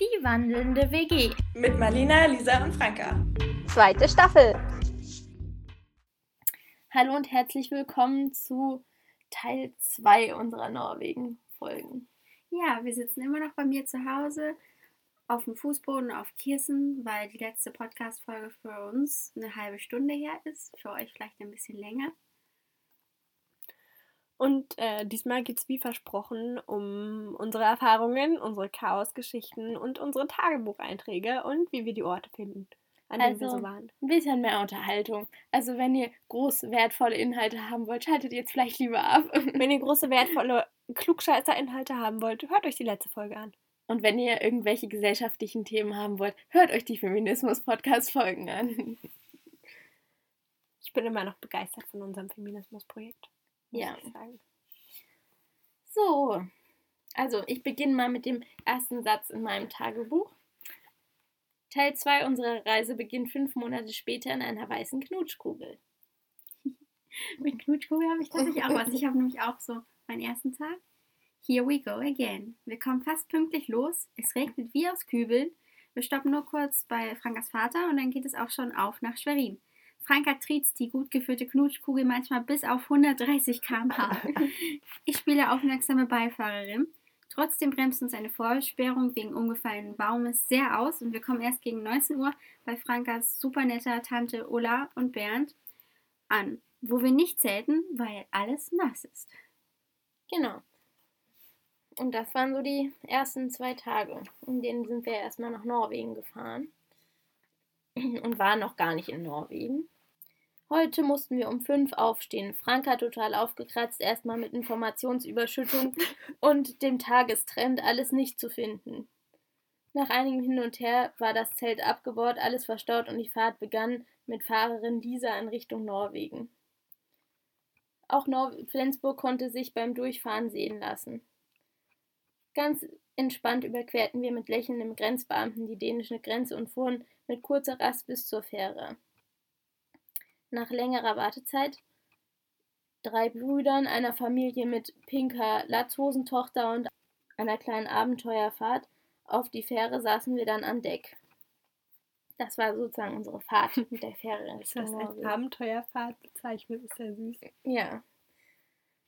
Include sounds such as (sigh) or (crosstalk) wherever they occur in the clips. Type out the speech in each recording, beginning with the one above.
Die wandelnde WG. Mit Marlina, Lisa und Franka. Zweite Staffel. Hallo und herzlich willkommen zu Teil 2 unserer Norwegen-Folgen. Ja, wir sitzen immer noch bei mir zu Hause auf dem Fußboden auf Kissen, weil die letzte Podcast-Folge für uns eine halbe Stunde her ist. Für euch vielleicht ein bisschen länger. Und äh, diesmal geht es wie versprochen um unsere Erfahrungen, unsere Chaosgeschichten und unsere Tagebucheinträge und wie wir die Orte finden, an denen wir Also so waren. ein bisschen mehr Unterhaltung. Also wenn ihr groß wertvolle Inhalte haben wollt, schaltet jetzt vielleicht lieber ab. (laughs) Wenn ihr große, wertvolle Klugscheißer-Inhalte haben wollt, hört euch die letzte Folge an. Und wenn ihr irgendwelche gesellschaftlichen Themen haben wollt, hört euch die Feminismus-Podcast-Folgen an. Ich bin immer noch begeistert von unserem Feminismus-Projekt. Ja. So, also ich beginne mal mit dem ersten Satz in meinem Tagebuch. Teil 2 unserer Reise beginnt fünf Monate später in einer weißen Knutschkugel. (laughs) Mit Knutschkugel habe ich tatsächlich auch was. Ich habe nämlich auch so meinen ersten Tag. Here we go again. Wir kommen fast pünktlich los. Es regnet wie aus Kübeln. Wir stoppen nur kurz bei Frankas Vater und dann geht es auch schon auf nach Schwerin. Franka triezt die gut geführte Knutschkugel manchmal bis auf 130 km/h. (laughs) Ich spiele aufmerksame Beifahrerin. Trotzdem bremst uns eine Vorsperrung wegen umgefallenen Baumes sehr aus und wir kommen erst gegen 19 Uhr bei Frankas super netter Tante Ulla und Bernd an, wo wir nicht zelten, weil alles nass ist. Genau. Und das waren so die ersten zwei Tage. In denen sind wir erstmal nach Norwegen gefahren. Und waren noch gar nicht in Norwegen. Heute mussten wir um fünf aufstehen. Franka total aufgekratzt, erstmal mit Informationsüberschüttung (laughs) und dem Tagestrend alles nicht zu finden. Nach einigem Hin und Her war das Zelt abgebaut, alles verstaut und die Fahrt begann mit Fahrerin Lisa in Richtung Norwegen. Auch Nor Flensburg konnte sich beim Durchfahren sehen lassen. Ganz entspannt überquerten wir mit lächelndem Grenzbeamten die dänische Grenze und fuhren mit kurzer Rast bis zur Fähre. Nach längerer Wartezeit, drei Brüdern, einer Familie mit pinker Latzhosentochter und einer kleinen Abenteuerfahrt auf die Fähre saßen wir dann an Deck. Das war sozusagen unsere Fahrt (laughs) mit der Fähre. das Richtung als. Abenteuerfahrt bezeichnet? Ist ja süß. Ja,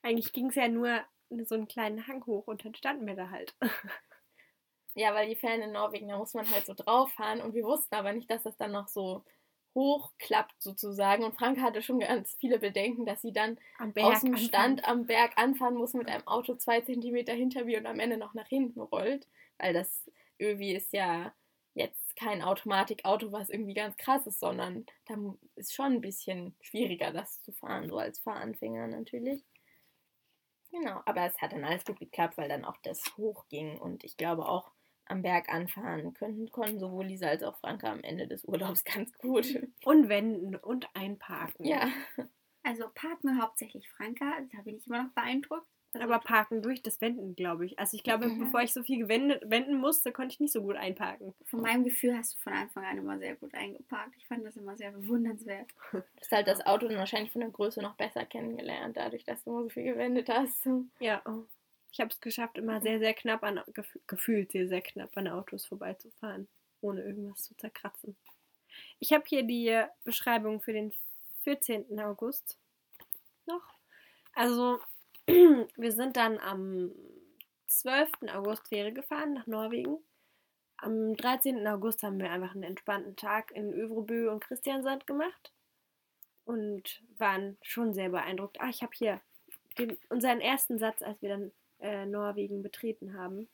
Eigentlich ging es ja nur so einen kleinen Hang hoch und dann standen wir da halt. Ja, weil die Fähren in Norwegen, da muss man halt so drauf fahren und wir wussten aber nicht, dass das dann noch so hochklappt sozusagen. Und Frank hatte schon ganz viele Bedenken, dass sie dann Am aus dem anfangen. Stand am Berg anfahren muss mit einem Auto zwei Zentimeter hinter mir und am Ende noch nach hinten rollt. Weil das irgendwie ist ja jetzt kein Automatikauto, was irgendwie ganz krass ist, sondern da ist schon ein bisschen schwieriger, das zu fahren, so als Fahranfänger natürlich. Genau, aber es hat dann alles gut geklappt, weil dann auch das hochging und ich glaube auch am Berg anfahren können, konnten sowohl Lisa als auch Franka am Ende des Urlaubs (laughs) ganz gut. Und wenden und einparken. Ja, Also parken hauptsächlich Franka, da bin ich immer noch beeindruckt. Also, Aber parken durch das Wenden, glaube ich. Also ich glaube, Mhm. bevor ich so viel gewendet, wenden musste, konnte ich nicht so gut einparken. von meinem Gefühl hast du von Anfang an immer sehr gut eingeparkt. Ich fand das immer sehr bewundernswert. (laughs) du hast halt das Auto dann wahrscheinlich von der Größe noch besser kennengelernt, dadurch, dass du immer so viel gewendet hast. Ja. oh. Ich habe es geschafft, immer sehr, sehr knapp an, gef gefühlt sehr, sehr knapp an Autos vorbeizufahren, ohne irgendwas zu zerkratzen. Ich habe hier die Beschreibung für den 14. August noch. Also, (clears throat) wir sind dann am 12. August Fähre gefahren nach Norwegen. Am 13. August haben wir einfach einen entspannten Tag in Övrobö und Christiansand gemacht und waren schon sehr beeindruckt. Ah, ich habe hier den, unseren ersten Satz, als wir dann äh, Norwegen betreten haben.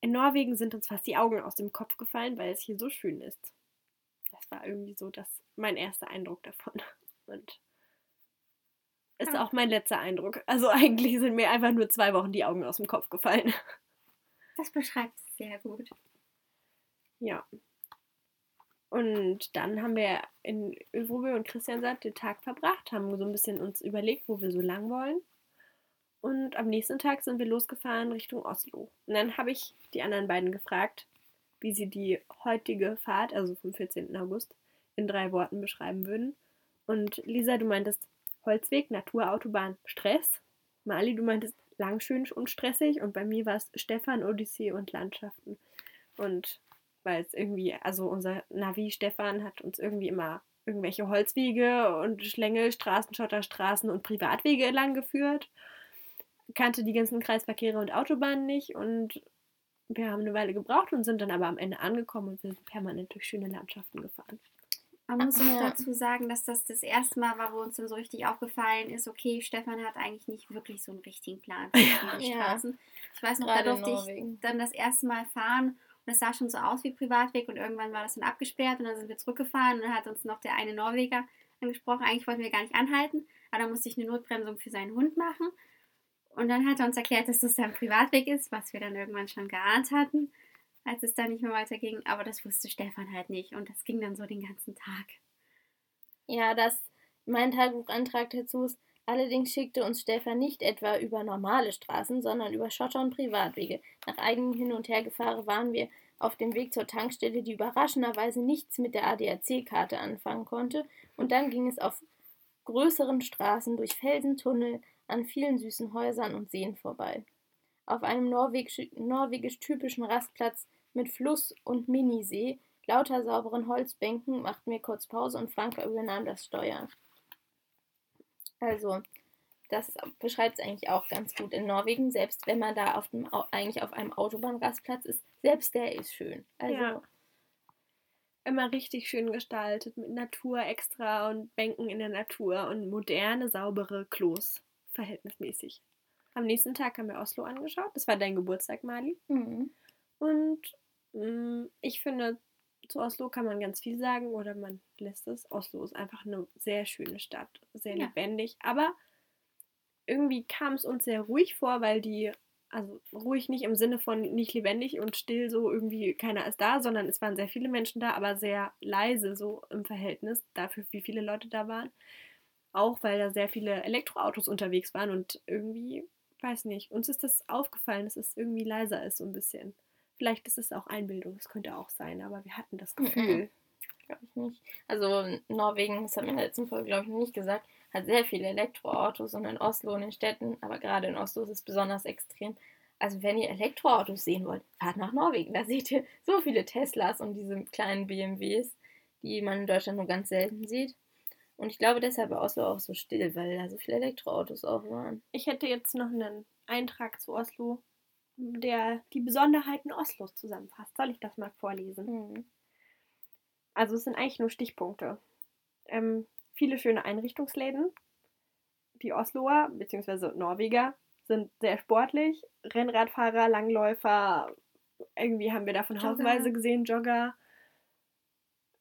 In Norwegen sind uns fast die Augen aus dem Kopf gefallen, weil es hier so schön ist. Das war irgendwie so das, mein erster Eindruck davon. (laughs) Und ist Ja. auch mein letzter Eindruck. Also (laughs) eigentlich sind mir einfach nur zwei Wochen die Augen aus dem Kopf gefallen. Das beschreibt es sehr gut. Ja. Und dann haben wir in Övrobö und Christiansand den Tag verbracht, haben so ein bisschen uns überlegt, wo wir so lang wollen. Und am nächsten Tag sind wir losgefahren Richtung Oslo. Und dann habe ich die anderen beiden gefragt, wie sie die heutige Fahrt, also vom 14. August, in drei Worten beschreiben würden. Und Lisa, du meintest Holzweg, Natur, Autobahn, Stress. Mali, du meintest lang, schön und stressig. Und bei mir war es Stefan, Odyssee und Landschaften. Und weil es irgendwie, also unser Navi Stefan hat uns irgendwie immer irgendwelche Holzwege und Schlängelstraßen, Schotterstraßen und Privatwege lang geführt. Kannte die ganzen Kreisverkehre und Autobahnen nicht und wir haben eine Weile gebraucht und sind dann aber am Ende angekommen und sind permanent durch schöne Landschaften gefahren. Man muss auch Ja. dazu sagen, dass das das erste Mal war, wo uns dann so richtig aufgefallen ist, okay, Stefan hat eigentlich nicht wirklich so einen richtigen Plan für (laughs) die Ja. Straßen. Ich weiß noch, da Gerade in durfte ich dann das erste Mal fahren und es sah schon so aus wie Privatweg und irgendwann war das dann abgesperrt und dann sind wir zurückgefahren und dann hat uns noch der eine Norweger angesprochen. Eigentlich wollten wir gar nicht anhalten, aber dann musste ich eine Notbremsung für seinen Hund machen. Und dann hat er uns erklärt, dass das ein Privatweg ist, was wir dann irgendwann schon geahnt hatten, als es dann nicht mehr weiterging. Aber das wusste Stefan halt nicht und das ging dann so den ganzen Tag. Ja, das mein Tagebuchantrag dazu ist, allerdings schickte uns Stefan nicht etwa über normale Straßen, sondern über Schotter und Privatwege. Nach eigenem Hin- und Hergefahren waren wir auf dem Weg zur Tankstelle, die überraschenderweise nichts mit der ADAC-Karte anfangen konnte, und dann ging es auf größeren Straßen durch Felsentunnel an vielen süßen Häusern und Seen vorbei. Auf einem norwegisch, norwegisch typischen Rastplatz mit Fluss und Minisee, lauter sauberen Holzbänken, machten wir kurz Pause und Franka übernahm das Steuer. Also, das beschreibt es eigentlich auch ganz gut. In Norwegen, selbst wenn man da auf dem, eigentlich auf einem Autobahnrastplatz ist, selbst der ist schön. Also, Ja. Immer richtig schön gestaltet, mit Natur extra und Bänken in der Natur und moderne, saubere Klos, verhältnismäßig. Am nächsten Tag haben wir Oslo angeschaut. Das war dein Geburtstag, Mali. mhm. Und mh, ich finde, zu Oslo kann man ganz viel sagen oder man lässt es. Oslo ist einfach eine sehr schöne Stadt, sehr Ja. lebendig. Aber irgendwie kam es uns sehr ruhig vor, weil die, also ruhig nicht im Sinne von nicht lebendig und still, so irgendwie keiner ist da, sondern es waren sehr viele Menschen da, aber sehr leise so im Verhältnis dafür, wie viele Leute da waren. Auch weil da sehr viele Elektroautos unterwegs waren und irgendwie, weiß nicht, uns ist das aufgefallen, dass es irgendwie leiser ist so ein bisschen. Vielleicht ist es auch Einbildung, das könnte auch sein, aber wir hatten das Mhm. Gefühl. glaube ich nicht. Also, Norwegen, das haben wir in der letzten Folge, glaube ich, nicht gesagt, hat sehr viele Elektroautos und in Oslo und in Städten, aber gerade in Oslo ist es besonders extrem. Also, wenn ihr Elektroautos sehen wollt, fahrt nach Norwegen. Da seht ihr so viele Teslas und diese kleinen BMWs, die man in Deutschland nur ganz selten sieht. Und ich glaube, deshalb war Oslo auch so still, weil da so viele Elektroautos auch waren. Ich hätte jetzt noch einen Eintrag zu Oslo, der die Besonderheiten Oslos zusammenfasst. Soll ich das mal vorlesen? Mhm. Also es sind eigentlich nur Stichpunkte. Ähm, viele schöne Einrichtungsläden. Die Osloer bzw. Norweger sind sehr sportlich. Rennradfahrer, Langläufer, irgendwie haben wir davon Jogger. haufenweise gesehen, Jogger.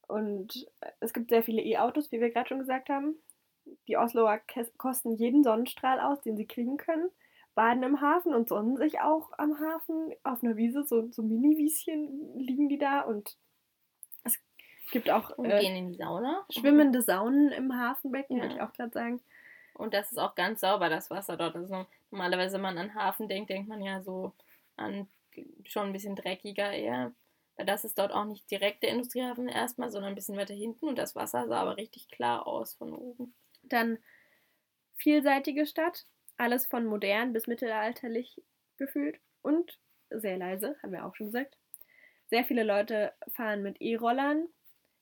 Und es gibt sehr viele E-Autos, wie wir gerade schon gesagt haben. Die Osloer kosten jeden Sonnenstrahl aus, den sie kriegen können. Baden im Hafen und sonnen sich auch am Hafen. Auf einer Wiese, so, so Mini-Wieschen liegen die da. Und es gibt auch äh, Sauna. schwimmende Saunen im Hafenbecken, Ja. würde ich auch gerade sagen. Und das ist auch ganz sauber, das Wasser dort. Also normalerweise, wenn man an Hafen denkt, denkt man ja so an schon ein bisschen dreckiger eher. Weil das ist dort auch nicht direkt der Industriehafen erstmal, sondern ein bisschen weiter hinten. Und das Wasser sah aber richtig klar aus von oben. Dann vielseitige Stadt, alles von modern bis mittelalterlich gefühlt und sehr leise, haben wir auch schon gesagt. Sehr viele Leute fahren mit E-Rollern.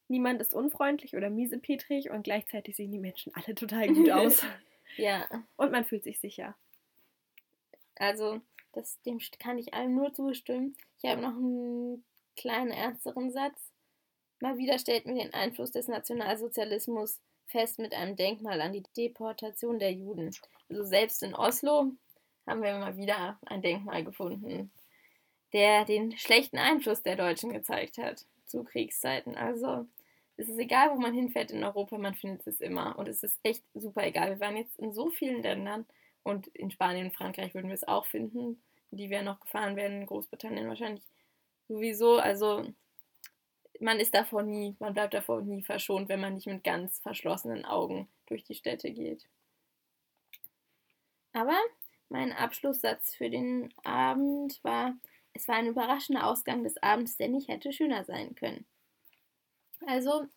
Niemand ist unfreundlich oder miesepetrig und gleichzeitig sehen die Menschen alle total gut (laughs) aus. Ja, und man fühlt sich sicher. also das, dem kann ich allem nur zustimmen. Ich habe noch einen kleinen ernsteren Satz. Mal wieder stellt mir den Einfluss des Nationalsozialismus fest mit einem Denkmal an die Deportation der Juden. Also selbst in Oslo haben wir mal wieder ein Denkmal gefunden, der den schlechten Einfluss der Deutschen gezeigt hat zu Kriegszeiten. Also es ist egal, wo man hinfährt in Europa, man findet es immer. Und es ist echt super egal. Wir waren jetzt in so vielen Ländern und in Spanien und Frankreich würden wir es auch finden, die wir noch gefahren werden, in Großbritannien wahrscheinlich sowieso. Also man ist davor nie, man bleibt davor nie verschont, wenn man nicht mit ganz verschlossenen Augen durch die Städte geht. Aber mein Abschlusssatz für den Abend war, es war ein überraschender Ausgang des Abends, der nicht hätte schöner sein können. Also,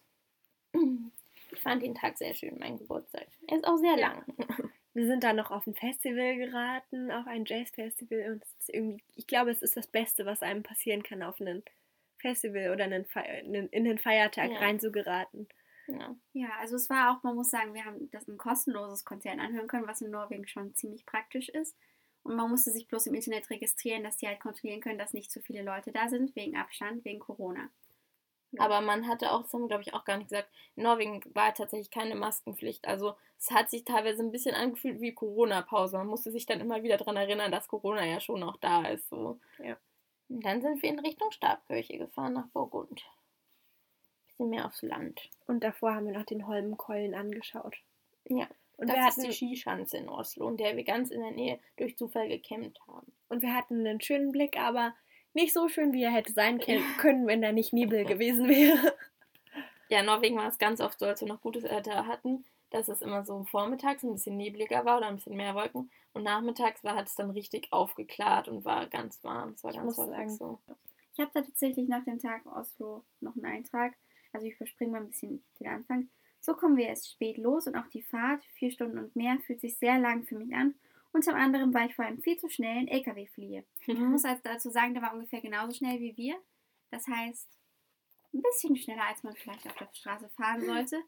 (clears throat) ich fand den Tag sehr schön, mein Geburtstag. Er ist auch sehr lang. (laughs) wir sind dann noch auf ein Festival geraten, auch ein Jazz-Festival. Und es ist irgendwie, ich glaube, es ist das Beste, was einem passieren kann, auf ein Festival oder einen Fe in den Feiertag Ja. reinzugeraten. Ja. Ja, also es war auch, man muss sagen, wir haben das ein kostenloses Konzert anhören können, was in Norwegen schon ziemlich praktisch ist. Und man musste sich bloß im Internet registrieren, dass die halt kontrollieren können, dass nicht zu viele Leute da sind, wegen Abstand, wegen Corona. Ja. Aber man hatte auch, das haben wir glaube ich auch gar nicht gesagt, in Norwegen war tatsächlich keine Maskenpflicht. Also es hat sich teilweise ein bisschen angefühlt wie Corona-Pause. Man musste sich dann immer wieder daran erinnern, dass Corona ja schon noch da ist. So. Ja. Und dann sind wir in Richtung Stabkirche gefahren nach Burgund. Bisschen mehr aufs Land. Und davor haben wir noch den Holmenkollen angeschaut. Ja. Und das wir, ist hatten, die Skischanze in Oslo, in der wir ganz in der Nähe durch Zufall gecampt haben. und wir hatten einen schönen Blick, aber nicht so schön, wie er hätte sein (laughs) können, wenn da nicht Nebel gewesen wäre. Ja, in Norwegen war es ganz oft so, als wir noch gutes Wetter hatten, dass es immer so vormittags ein bisschen nebliger war oder ein bisschen mehr Wolken. Und nachmittags war, hat es dann richtig aufgeklärt und war ganz warm. Es war Ich ganz muss sagen, so. Ich habe da tatsächlich nach dem Tag Oslo noch einen Eintrag. Also ich überspringe mal ein bisschen den Anfang. So kommen wir erst spät los und auch die Fahrt, vier Stunden und mehr, fühlt sich sehr lang für mich an. Unter anderem war ich vor einem viel zu schnellen LKW fliehe. Man muss also dazu sagen, der war ungefähr genauso schnell wie wir. Das heißt, ein bisschen schneller, als man vielleicht auf der Straße fahren sollte.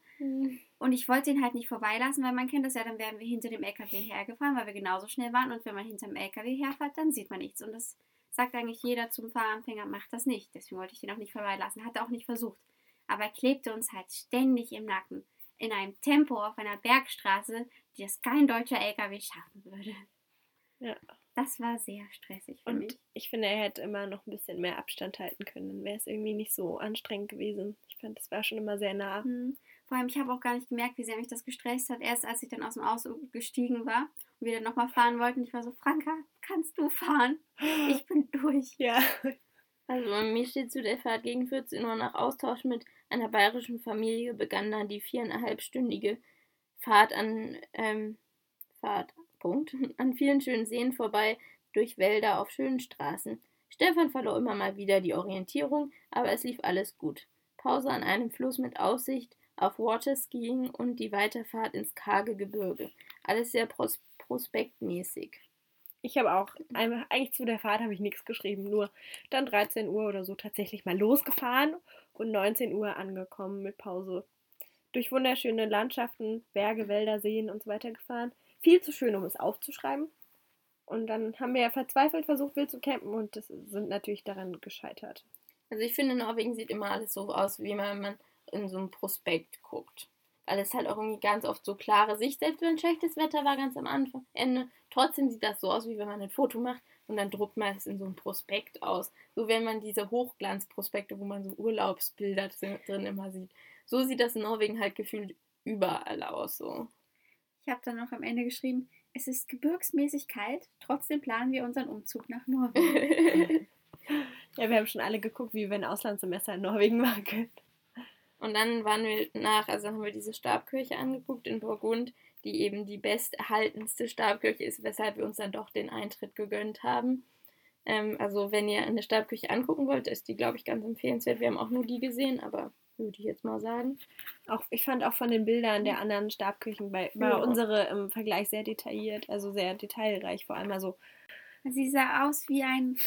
Und ich wollte ihn halt nicht vorbeilassen, weil man kennt das ja, dann wären wir hinter dem LKW hergefahren, weil wir genauso schnell waren. Und wenn man hinter dem LKW herfährt, dann sieht man nichts. Und das sagt eigentlich jeder zum Fahranfänger, macht das nicht. Deswegen wollte ich den auch nicht vorbeilassen. Hat er auch nicht versucht. Aber er klebte uns halt ständig im Nacken. In einem Tempo auf einer Bergstraße, die es kein deutscher LKW schaffen würde. Ja. Das war sehr stressig für Und mich. ich finde, er hätte immer noch ein bisschen mehr Abstand halten können. Dann wäre es irgendwie nicht so anstrengend gewesen. Ich fand, das war schon immer sehr nah. Hm. Vor allem, ich habe auch gar nicht gemerkt, wie sehr mich das gestresst hat. Erst als ich dann aus dem Auto gestiegen war und wir dann nochmal fahren wollten, ich war so, Franka, kannst du fahren? Ich bin durch. (laughs) Ja. Also bei mir steht zu der Fahrt gegen 14 Uhr nach Austausch mit einer bayerischen Familie begann dann die viereinhalbstündige Fahrt an ähm, Fahrt, Punkt, (laughs) an vielen schönen Seen vorbei, durch Wälder auf schönen Straßen. Stefan verlor immer mal wieder die Orientierung, aber es lief alles gut. Pause an einem Fluss mit Aussicht auf Waterskiing und die Weiterfahrt ins karge Gebirge. Alles sehr pros prospektmäßig. Ich habe auch, eigentlich zu der Fahrt habe ich nichts geschrieben, nur dann 13 Uhr oder so tatsächlich mal losgefahren und 19 Uhr angekommen mit Pause. Durch wunderschöne Landschaften, Berge, Wälder, Seen und so weiter gefahren. Viel zu schön, um es aufzuschreiben. Und dann haben wir ja verzweifelt versucht, wild zu campen und das sind natürlich daran gescheitert. Also ich finde, Norwegen sieht immer alles so aus, wie wenn man in so einem Prospekt guckt. Weil es halt auch irgendwie ganz oft so klare Sicht, selbst wenn schlechtes Wetter war ganz am Anfang, Ende, trotzdem sieht das so aus, wie wenn man ein Foto macht und dann druckt man es in so einem Prospekt aus. So wenn man diese Hochglanzprospekte, wo man so Urlaubsbilder drin drin immer sieht. So sieht das in Norwegen halt gefühlt überall aus. So. Ich habe dann noch am Ende geschrieben, es ist gebirgsmäßig kalt, trotzdem planen wir unseren Umzug nach Norwegen. (laughs) Ja, wir haben schon alle geguckt, wie wir ein Auslandssemester in Norwegen machen können. Und dann waren wir nach, also haben wir diese Stabkirche angeguckt in Burgund, die eben die besterhaltenste Stabkirche ist, weshalb wir uns dann doch den Eintritt gegönnt haben. Ähm, also wenn ihr eine Stabkirche angucken wollt, ist die, glaube ich, ganz empfehlenswert. Wir haben auch nur die gesehen, aber würde ich jetzt mal sagen. Auch, ich fand auch von den Bildern der anderen Stabkirchen bei, war Ja. unsere im Vergleich sehr detailliert, also sehr detailreich, vor allem also Sie sah aus wie ein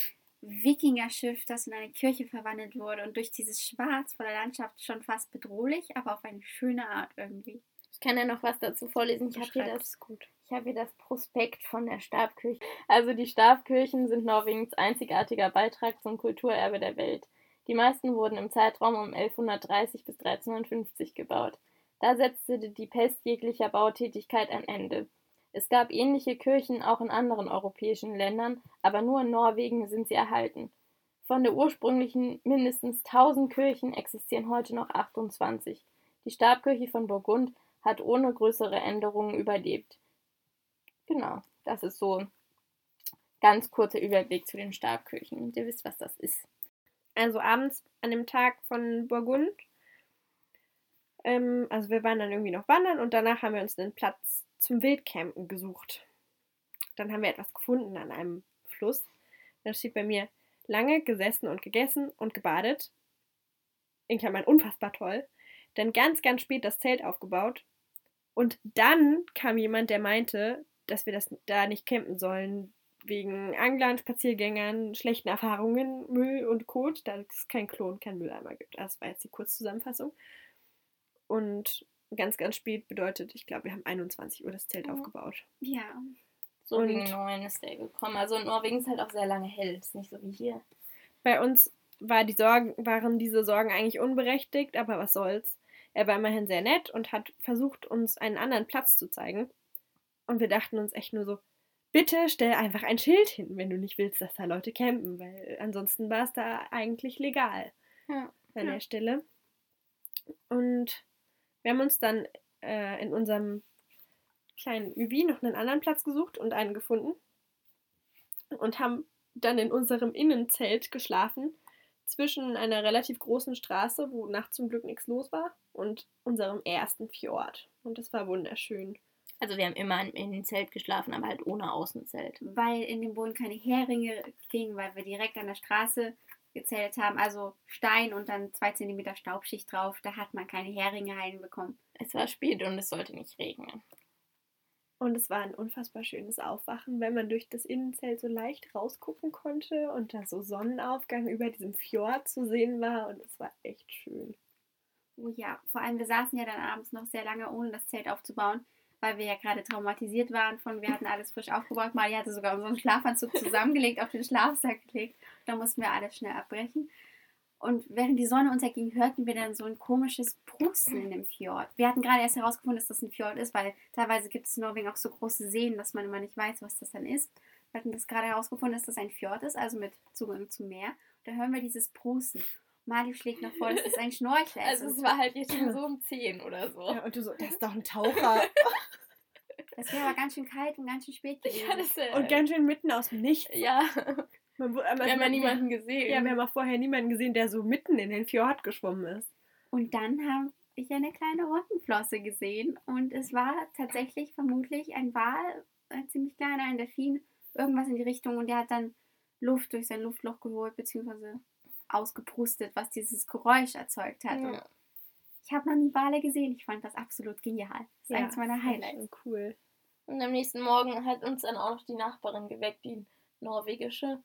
Wikingerschiff, das in eine Kirche verwandelt wurde und durch dieses Schwarz vor der Landschaft schon fast bedrohlich, aber auf eine schöne Art irgendwie. Ich kann ja noch was dazu vorlesen. Ich habe hier, das- ich hab hier das Prospekt von der Stabkirche. Also die Stabkirchen sind Norwegens einzigartiger Beitrag zum Kulturerbe der Welt. Die meisten wurden im Zeitraum um 1130 bis 1350 gebaut. Da setzte die Pest jeglicher Bautätigkeit ein Ende. Es gab ähnliche Kirchen auch in anderen europäischen Ländern, aber nur in Norwegen sind sie erhalten. Von der ursprünglichen mindestens 1000 Kirchen existieren heute noch 28. Die Stabkirche von Burgund hat ohne größere Änderungen überlebt. Genau, das ist so ein ganz kurzer Überblick zu den Stabkirchen. Ihr wisst, was das ist. Also abends an dem Tag von Burgund, ähm, also wir waren dann irgendwie noch wandern und danach haben wir uns einen Platz zum Wildcampen gesucht. Dann haben wir etwas gefunden an einem Fluss. Da steht bei mir lange gesessen und gegessen und gebadet. In Klammern unfassbar toll. Dann ganz, ganz spät das Zelt aufgebaut. Und dann kam jemand, der meinte, dass wir das da nicht campen sollen. Wegen Anglern, Spaziergängern, schlechten Erfahrungen, Müll und Kot, da es kein Klon, kein Mülleimer gibt. Das war jetzt die Kurzzusammenfassung. Und ganz, ganz spät bedeutet, ich glaube, wir haben 21 Uhr das Zelt Mhm. aufgebaut. Ja. So Und- gegen neun ist der gekommen. Also in Norwegen ist halt auch sehr lange hell. Ist nicht so wie hier. Bei uns war die Sorgen, waren diese Sorgen eigentlich unberechtigt, aber was soll's. Er war immerhin sehr nett und hat versucht, uns einen anderen Platz zu zeigen. Und wir dachten uns echt nur so, bitte stell einfach ein Schild hin, wenn du nicht willst, dass da Leute campen, weil ansonsten war es da eigentlich legal Ja. an Ja. der Stelle. Und wir haben uns dann äh, in unserem kleinen UV noch einen anderen Platz gesucht und einen gefunden und haben dann in unserem Innenzelt geschlafen zwischen einer relativ großen Straße, wo nachts zum Glück nichts los war, und unserem ersten Fjord. Und das war wunderschön. Also wir haben immer in, dem Zelt geschlafen, aber halt ohne Außenzelt. Weil in dem Boden keine Heringe gingen, weil wir direkt an der Straße gezählt haben. Also Stein und dann zwei Zentimeter Staubschicht drauf. Da hat man keine Heringe reinbekommen. Es war spät und es sollte nicht regnen. Und es war ein unfassbar schönes Aufwachen, wenn man durch das Innenzelt so leicht rausgucken konnte und da so Sonnenaufgang über diesem Fjord zu sehen war. Und es war echt schön. Oh ja, vor allem wir saßen ja dann abends noch sehr lange, ohne das Zelt aufzubauen, weil wir ja gerade traumatisiert waren von, wir hatten alles frisch aufgebaut. Mali hatte sogar unseren Schlafanzug zusammengelegt, auf den Schlafsack gelegt. Da mussten wir alles schnell abbrechen. Und während die Sonne unterging, hörten wir dann so ein komisches Prusten in dem Fjord. Wir hatten gerade erst herausgefunden, dass das ein Fjord ist, weil teilweise gibt es in Norwegen auch so große Seen, dass man immer nicht weiß, was das dann ist. Wir hatten das gerade herausgefunden, dass das ein Fjord ist, also mit Zugang zum Meer. Da hören wir dieses Prusten. Mali schlägt noch vor, dass es ein (laughs) Schnorchel ist. Also es war halt jetzt schon so (laughs) um 10 oder so. Ja, und du so, das ist doch ein Taucher. (laughs) Es wäre aber ganz schön kalt und ganz schön spät gewesen. Ja, das, äh, und ganz schön mitten aus dem Nichts. ja. Man, wir haben ja man- niemanden gesehen. Ja, wir haben auch vorher niemanden gesehen, der so mitten in den Fjord geschwommen ist. Und dann habe ich eine kleine Rottenflosse gesehen und es war tatsächlich vermutlich ein Wal, ein ziemlich kleiner, ein Delfin, irgendwas in die Richtung und der hat dann Luft durch sein Luftloch geholt, beziehungsweise ausgeprustet, was dieses Geräusch erzeugt hat. Und ja. ich habe noch nie Wale gesehen, ich fand das absolut genial. Das ist Ja, eins meiner Highlights. schon Cool. Und am nächsten Morgen hat uns dann auch noch die Nachbarin geweckt, die norwegische.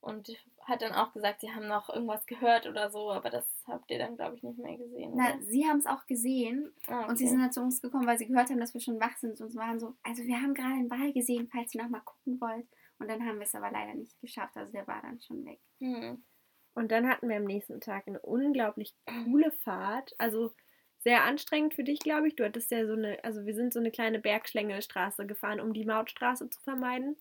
Und hat dann auch gesagt, sie haben noch irgendwas gehört oder so, aber das habt ihr dann, glaube ich, nicht mehr gesehen. Na, oder? sie haben es auch gesehen Ah, Und sie okay. sind dann zu uns gekommen, weil sie gehört haben, dass wir schon wach sind und waren so, also wir haben gerade einen Wal gesehen, falls ihr noch mal gucken wollt. Und dann haben wir es aber leider nicht geschafft, also der war dann schon weg. Hm. Und dann hatten wir am nächsten Tag eine unglaublich coole Fahrt. Also sehr anstrengend für dich, glaube ich. Du hattest ja so eine, also wir sind so eine kleine Bergschlängelstraße gefahren, um die Mautstraße zu vermeiden.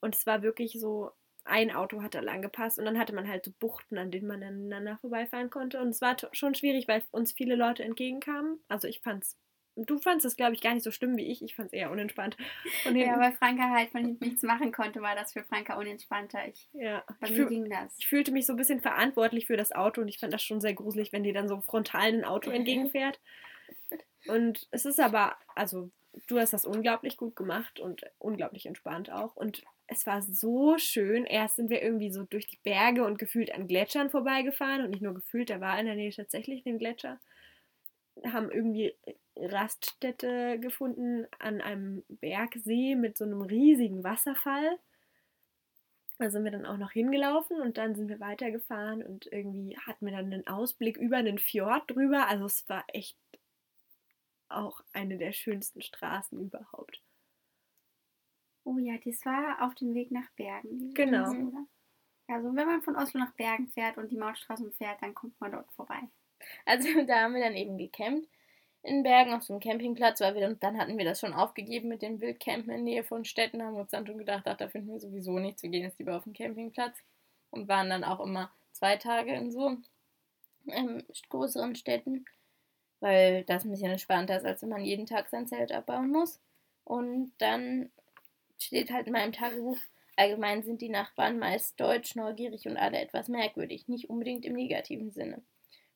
Und es war wirklich so, ein Auto hat da lang gepasst und dann hatte man halt so Buchten, an denen man aneinander vorbeifahren konnte. Und es war schon schwierig, weil uns viele Leute entgegenkamen. Also ich fand's, du fandst es, glaube ich, gar nicht so schlimm wie ich. Ich fand es eher unentspannt. (laughs) Ja, weil Franka halt von hinten nichts machen konnte, war das für Franka unentspannter. Ich, ja. bei Ich mir ging das. ich fühlte mich so ein bisschen verantwortlich für das Auto und ich fand das schon sehr gruselig, wenn dir dann so frontal ein Auto (laughs) entgegenfährt. Und es ist aber, also du hast das unglaublich gut gemacht und unglaublich entspannt auch. Und es war so schön. Erst sind wir irgendwie so durch die Berge und gefühlt an Gletschern vorbeigefahren und nicht nur gefühlt, da war in der Nähe tatsächlich ein Gletscher. Haben irgendwie Raststätte gefunden an einem Bergsee mit so einem riesigen Wasserfall. Da sind wir dann auch noch hingelaufen und dann sind wir weitergefahren und irgendwie hatten wir dann einen Ausblick über einen Fjord drüber. Also es war echt auch eine der schönsten Straßen überhaupt. Oh ja, das war auf dem Weg nach Bergen. Genau. Oder? Also wenn man von Oslo nach Bergen fährt und die Mautstraßen fährt, dann kommt man dort vorbei. Also (laughs) da haben wir dann eben gecampt in Bergen auf so einem Campingplatz, weil wir dann, hatten wir das schon aufgegeben mit dem Wildcampen in Nähe von Städten, haben uns dann schon gedacht, ach, da finden wir sowieso nichts, wir gehen jetzt lieber auf den Campingplatz und waren dann auch immer zwei Tage in so ähm, größeren Städten, weil das ein bisschen entspannter ist, als wenn man jeden Tag sein Zelt abbauen muss. Und dann steht halt in meinem Tagebuch, allgemein sind die Nachbarn meist deutsch, neugierig und alle etwas merkwürdig, nicht unbedingt im negativen Sinne.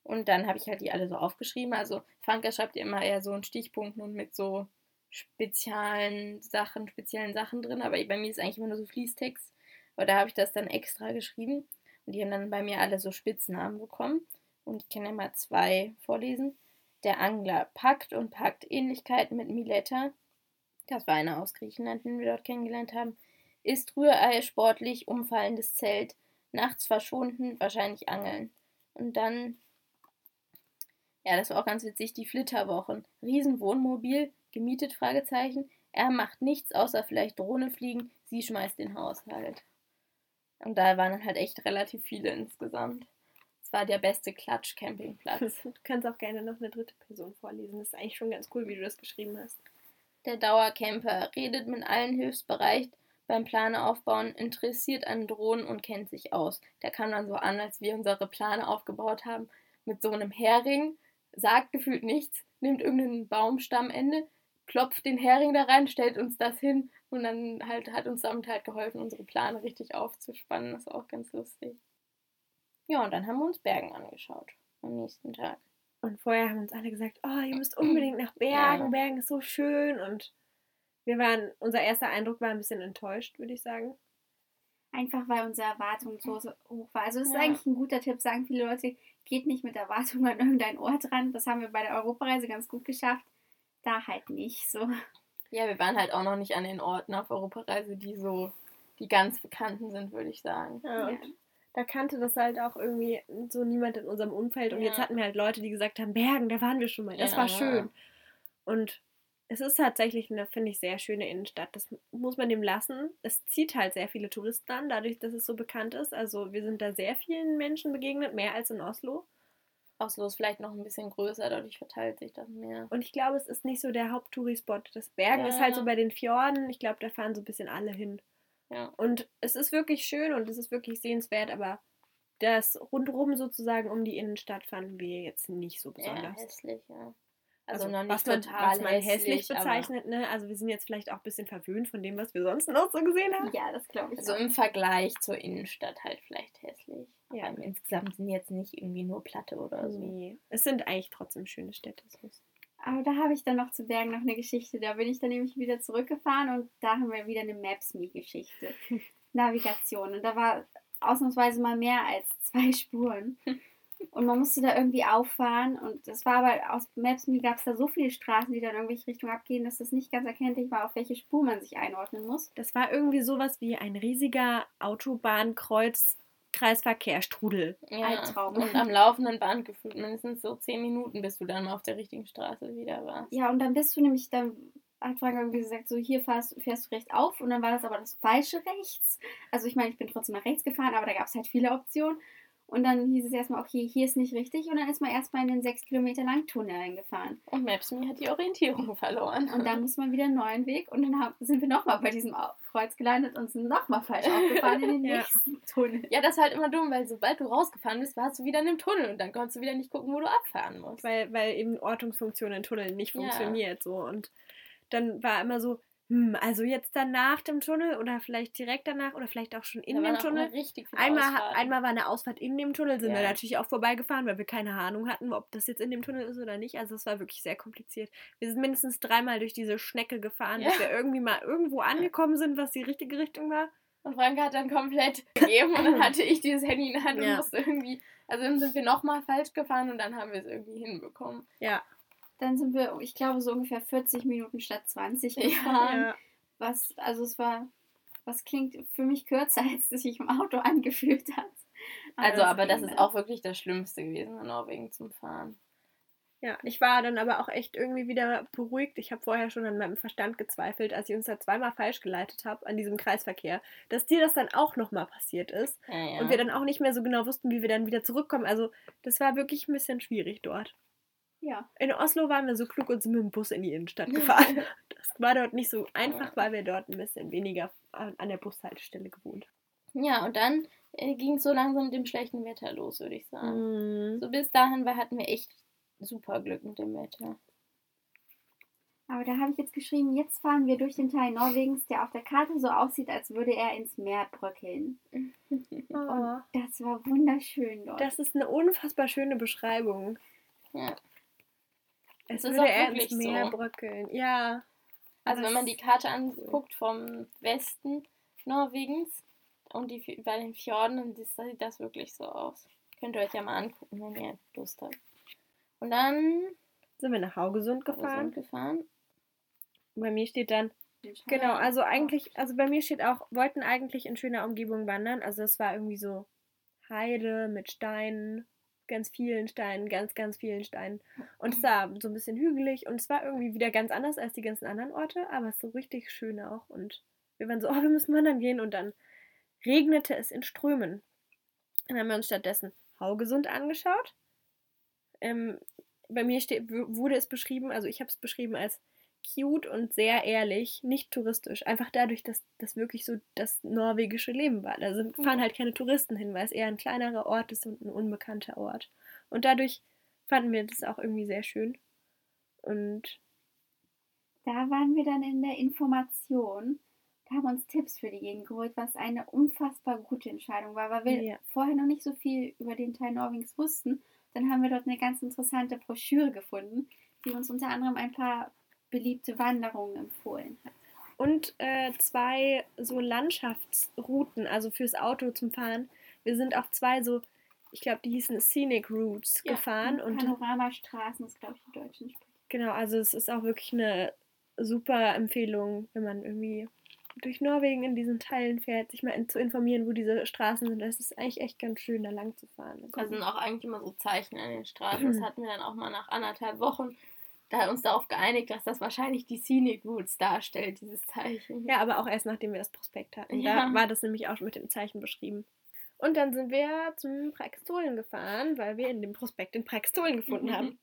Und dann habe ich halt die alle so aufgeschrieben. Also Franka schreibt immer eher so in Stichpunkten und mit so speziellen Sachen, speziellen Sachen drin. Aber bei mir ist eigentlich immer nur so Fließtext. Aber da habe ich das dann extra geschrieben. Und die haben dann bei mir alle so Spitznamen bekommen. Und ich kann ja mal zwei vorlesen. Der Angler packt und packt Ähnlichkeiten mit Miletta. das war einer aus Griechenland, den wir dort kennengelernt haben, ist Rührei, sportlich, umfallendes Zelt, nachts verschwunden, wahrscheinlich angeln. Und dann, ja, das war auch ganz witzig, die Flitterwochen. Riesenwohnmobil, gemietet, Fragezeichen. Er macht nichts außer vielleicht Drohne fliegen, sie schmeißt den Haushalt. Und da waren dann halt echt relativ viele insgesamt. Es war der beste Klatsch-Campingplatz. Du kannst auch gerne noch eine dritte Person vorlesen. Das ist eigentlich schon ganz cool, wie du das geschrieben hast. Der Dauercamper redet mit allen hilfsbereit beim Plane aufbauen, interessiert an Drohnen und kennt sich aus. Der kam dann so an, als wir unsere Plane aufgebaut haben, mit so einem Hering, sagt gefühlt nichts, nimmt irgendeinen Baumstammende, klopft den Hering da rein, stellt uns das hin und dann halt hat uns damit halt geholfen, unsere Plane richtig aufzuspannen. Das war auch ganz lustig. Ja, und dann haben wir uns Bergen angeschaut am nächsten Tag. Und vorher haben uns alle gesagt, oh, ihr müsst unbedingt nach Bergen, Ja. Bergen ist so schön. Und wir waren, unser erster Eindruck war ein bisschen enttäuscht, würde ich sagen. Einfach weil unsere Erwartung so, hoch war. Also es ist Ja. eigentlich ein guter Tipp, sagen viele Leute, geht nicht mit Erwartungen an irgendeinen Ort ran. Das haben wir bei der Europareise ganz gut geschafft. Da halt nicht so. Ja, wir waren halt auch noch nicht an den Orten auf Europareise, die so die ganz bekannten sind, würde ich sagen. Ja, und da kannte das halt auch irgendwie so niemand in unserem Umfeld. Und Ja. jetzt hatten wir halt Leute, die gesagt haben, Bergen, da waren wir schon mal. Das Ja. war schön. Und es ist tatsächlich eine, finde ich, sehr schöne Innenstadt. Das muss man dem lassen. Es zieht halt sehr viele Touristen an, dadurch, dass es so bekannt ist. Also wir sind da sehr vielen Menschen begegnet, mehr als in Oslo. Oslo ist vielleicht noch ein bisschen größer, dadurch verteilt sich das mehr. Und ich glaube, es ist nicht so der Haupttourispot. Das Bergen Ja. ist halt so bei den Fjorden. Ich glaube, da fahren so ein bisschen alle hin. Ja. Und es ist wirklich schön und es ist wirklich sehenswert, aber das rundherum sozusagen um die Innenstadt fanden wir jetzt nicht so Ja, besonders. hässlich, ja. Also, Also, noch nicht was man, total was man hässlich, aber- bezeichnet, ne? Also wir sind jetzt vielleicht auch ein bisschen verwöhnt von dem, was wir sonst noch so gesehen haben. Ja, das glaube ich. Also auch. im Vergleich zur Innenstadt halt vielleicht hässlich. Ja. Aber insgesamt sind jetzt nicht irgendwie nur Platte oder so. Nee. Es sind eigentlich trotzdem schöne Städte. So. Aber da habe ich dann noch zu Bergen noch eine Geschichte. Da bin ich dann nämlich wieder zurückgefahren und da haben wir wieder eine Maps-Me-Geschichte. (laughs) Navigation. Und da war ausnahmsweise mal mehr als zwei Spuren. (laughs) Und man musste da irgendwie auffahren. Und das war aber aus Maps.me gab es da so viele Straßen, die dann in irgendwelche Richtungen abgehen, dass das nicht ganz erkenntlich war, auf welche Spur man sich einordnen muss. Das war irgendwie sowas wie ein riesiger Autobahnkreuz Kreisverkehrsstrudel. Ja. Albtraum. Und am laufenden Band gefühlt mindestens so zehn Minuten, bis du dann mal auf der richtigen Straße wieder warst. Ja, und dann bist du nämlich, dann hat Frank irgendwie gesagt, so hier fährst, fährst du rechts auf und dann war das aber das falsche rechts. Also ich meine, ich bin trotzdem nach rechts gefahren, aber da gab es halt viele Optionen. Und dann hieß es erstmal, okay, hier ist nicht richtig. Und dann ist man erstmal in den sechs Kilometer langen Tunnel reingefahren. Und Maps.me hat die Orientierung (laughs) verloren. Und dann muss man wieder einen neuen Weg. Und dann haben, sind wir nochmal bei diesem Kreuz gelandet und sind nochmal falsch (laughs) aufgefahren in den Ja. nächsten Tunnel. Ja, das ist halt immer dumm, weil sobald du rausgefahren bist, warst du wieder in einem Tunnel und dann konntest du wieder nicht gucken, wo du abfahren musst. weil, weil eben Ortungsfunktion in Tunneln nicht Ja. funktioniert. So. Und dann war immer so, hm, also jetzt dann nach dem Tunnel oder vielleicht direkt danach oder vielleicht auch schon in Da dem Tunnel. Einmal, Ausfahrten. einmal war eine Ausfahrt in dem Tunnel, sind wir Ja. natürlich auch vorbeigefahren, weil wir keine Ahnung hatten, ob das jetzt in dem Tunnel ist oder nicht. Also es war wirklich sehr kompliziert. Wir sind mindestens dreimal durch diese Schnecke gefahren, bis Ja. wir irgendwie mal irgendwo (laughs) angekommen sind, was die richtige Richtung war. Und Frank hat dann komplett (laughs) gegeben und dann hatte ich dieses Handy in der Hand und Ja. musste irgendwie. Also dann sind wir nochmal falsch gefahren und dann haben wir es irgendwie hinbekommen. Ja. Dann sind wir, ich glaube, so ungefähr 40 Minuten statt 20 Ja. gefahren. ja. Was, also es war, was klingt für mich kürzer, (laughs) als es sich im Auto angefühlt hat. Also, es aber das ist auch wirklich das Schlimmste gewesen in Norwegen zum Fahren. Ja, ich war dann aber auch echt irgendwie wieder beruhigt. Ich habe vorher schon an meinem Verstand gezweifelt, als ich uns da zweimal falsch geleitet habe an diesem Kreisverkehr, dass dir das dann auch nochmal passiert ist Ja, ja. und wir dann auch nicht mehr so genau wussten, wie wir dann wieder zurückkommen. Also das war wirklich ein bisschen schwierig dort. Ja, In Oslo waren wir so klug und sind mit dem Bus in die Innenstadt gefahren. Das war dort nicht so einfach, weil wir dort ein bisschen weniger an der Bushaltestelle gewohnt ja, und dann äh, ging es so langsam mit dem schlechten Wetter los, würde ich sagen. haben. So bis dahin war, hatten wir echt super Glück mit dem Wetter. aber da habe ich jetzt geschrieben, jetzt fahren wir durch den Teil Norwegens, der auf der Karte so aussieht, als würde er ins Meer bröckeln. (laughs) Oh, Das war wunderschön dort. das ist eine unfassbar schöne Beschreibung. Ja. Es Das ist würde auch ins Meer so. bröckeln. Ja. Also wenn man die Karte anguckt vom Westen Norwegens und die bei den Fjorden, dann sieht das wirklich so aus. Könnt ihr euch ja mal angucken, wenn ihr Lust habt. Und dann sind wir nach Haugesund gefahren. gefahren. gefahren. Bei mir steht dann, genau, also eigentlich, also bei mir steht auch, wollten eigentlich in schöner Umgebung wandern. Also es war irgendwie so Heide mit Steinen, ganz vielen Steinen, ganz, ganz vielen Steinen. Und es war so ein bisschen hügelig und es war irgendwie wieder ganz anders als die ganzen anderen Orte, aber es ist so richtig schön auch. Und wir waren so, oh, wir müssen wandern gehen und dann regnete es in Strömen. Dann haben wir uns stattdessen Haugesund angeschaut. Ähm, bei mir wurde es beschrieben, also ich habe es beschrieben als cute und sehr ehrlich, nicht touristisch. Einfach dadurch, dass das wirklich so das norwegische Leben war. Da sind, fahren halt keine Touristen hin, weil es eher ein kleinerer Ort ist und ein unbekannter Ort. Und dadurch fanden wir das auch irgendwie sehr schön. Und Da waren wir dann in der Information. Da haben uns Tipps für die Gegend geholt, was eine unfassbar gute Entscheidung war, weil wir Ja. vorher noch nicht so viel über den Teil Norwegens wussten. Dann haben wir dort eine ganz interessante Broschüre gefunden, die uns unter anderem ein paar beliebte Wanderungen empfohlen hat. Und äh, zwei so Landschaftsrouten, also fürs Auto zum Fahren. Wir sind auf zwei so, ich glaube, die hießen Scenic Routes Ja, gefahren. Und Panoramastraßen ist, glaube ich, die deutschen Sprache. genau, also es ist auch wirklich eine super Empfehlung, wenn man irgendwie durch Norwegen in diesen Teilen fährt, sich mal in, zu informieren, wo diese Straßen sind. Das ist eigentlich echt ganz schön, da lang zu fahren. Da sind auch eigentlich immer so Zeichen an den Straßen. Das hatten wir dann auch mal nach anderthalb Wochen. Da hat uns darauf geeinigt, dass das wahrscheinlich die Scenic Routes darstellt, dieses Zeichen. Ja, aber auch erst nachdem wir das Prospekt hatten. Ja. Da war das nämlich auch mit dem Zeichen beschrieben. Und dann sind wir zum Praxtolen gefahren, weil wir in dem Prospekt den Praxtolen gefunden haben.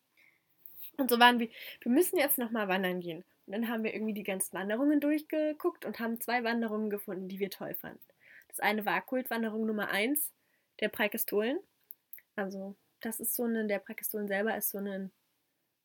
Und so waren wir, wir müssen jetzt nochmal wandern gehen. Und dann haben wir irgendwie die ganzen Wanderungen durchgeguckt und haben zwei Wanderungen gefunden, die wir toll fanden. Das eine war Kultwanderung Nummer 1 der Praikestolen. Also, das ist so eine, der Praikestolen selber ist so ein,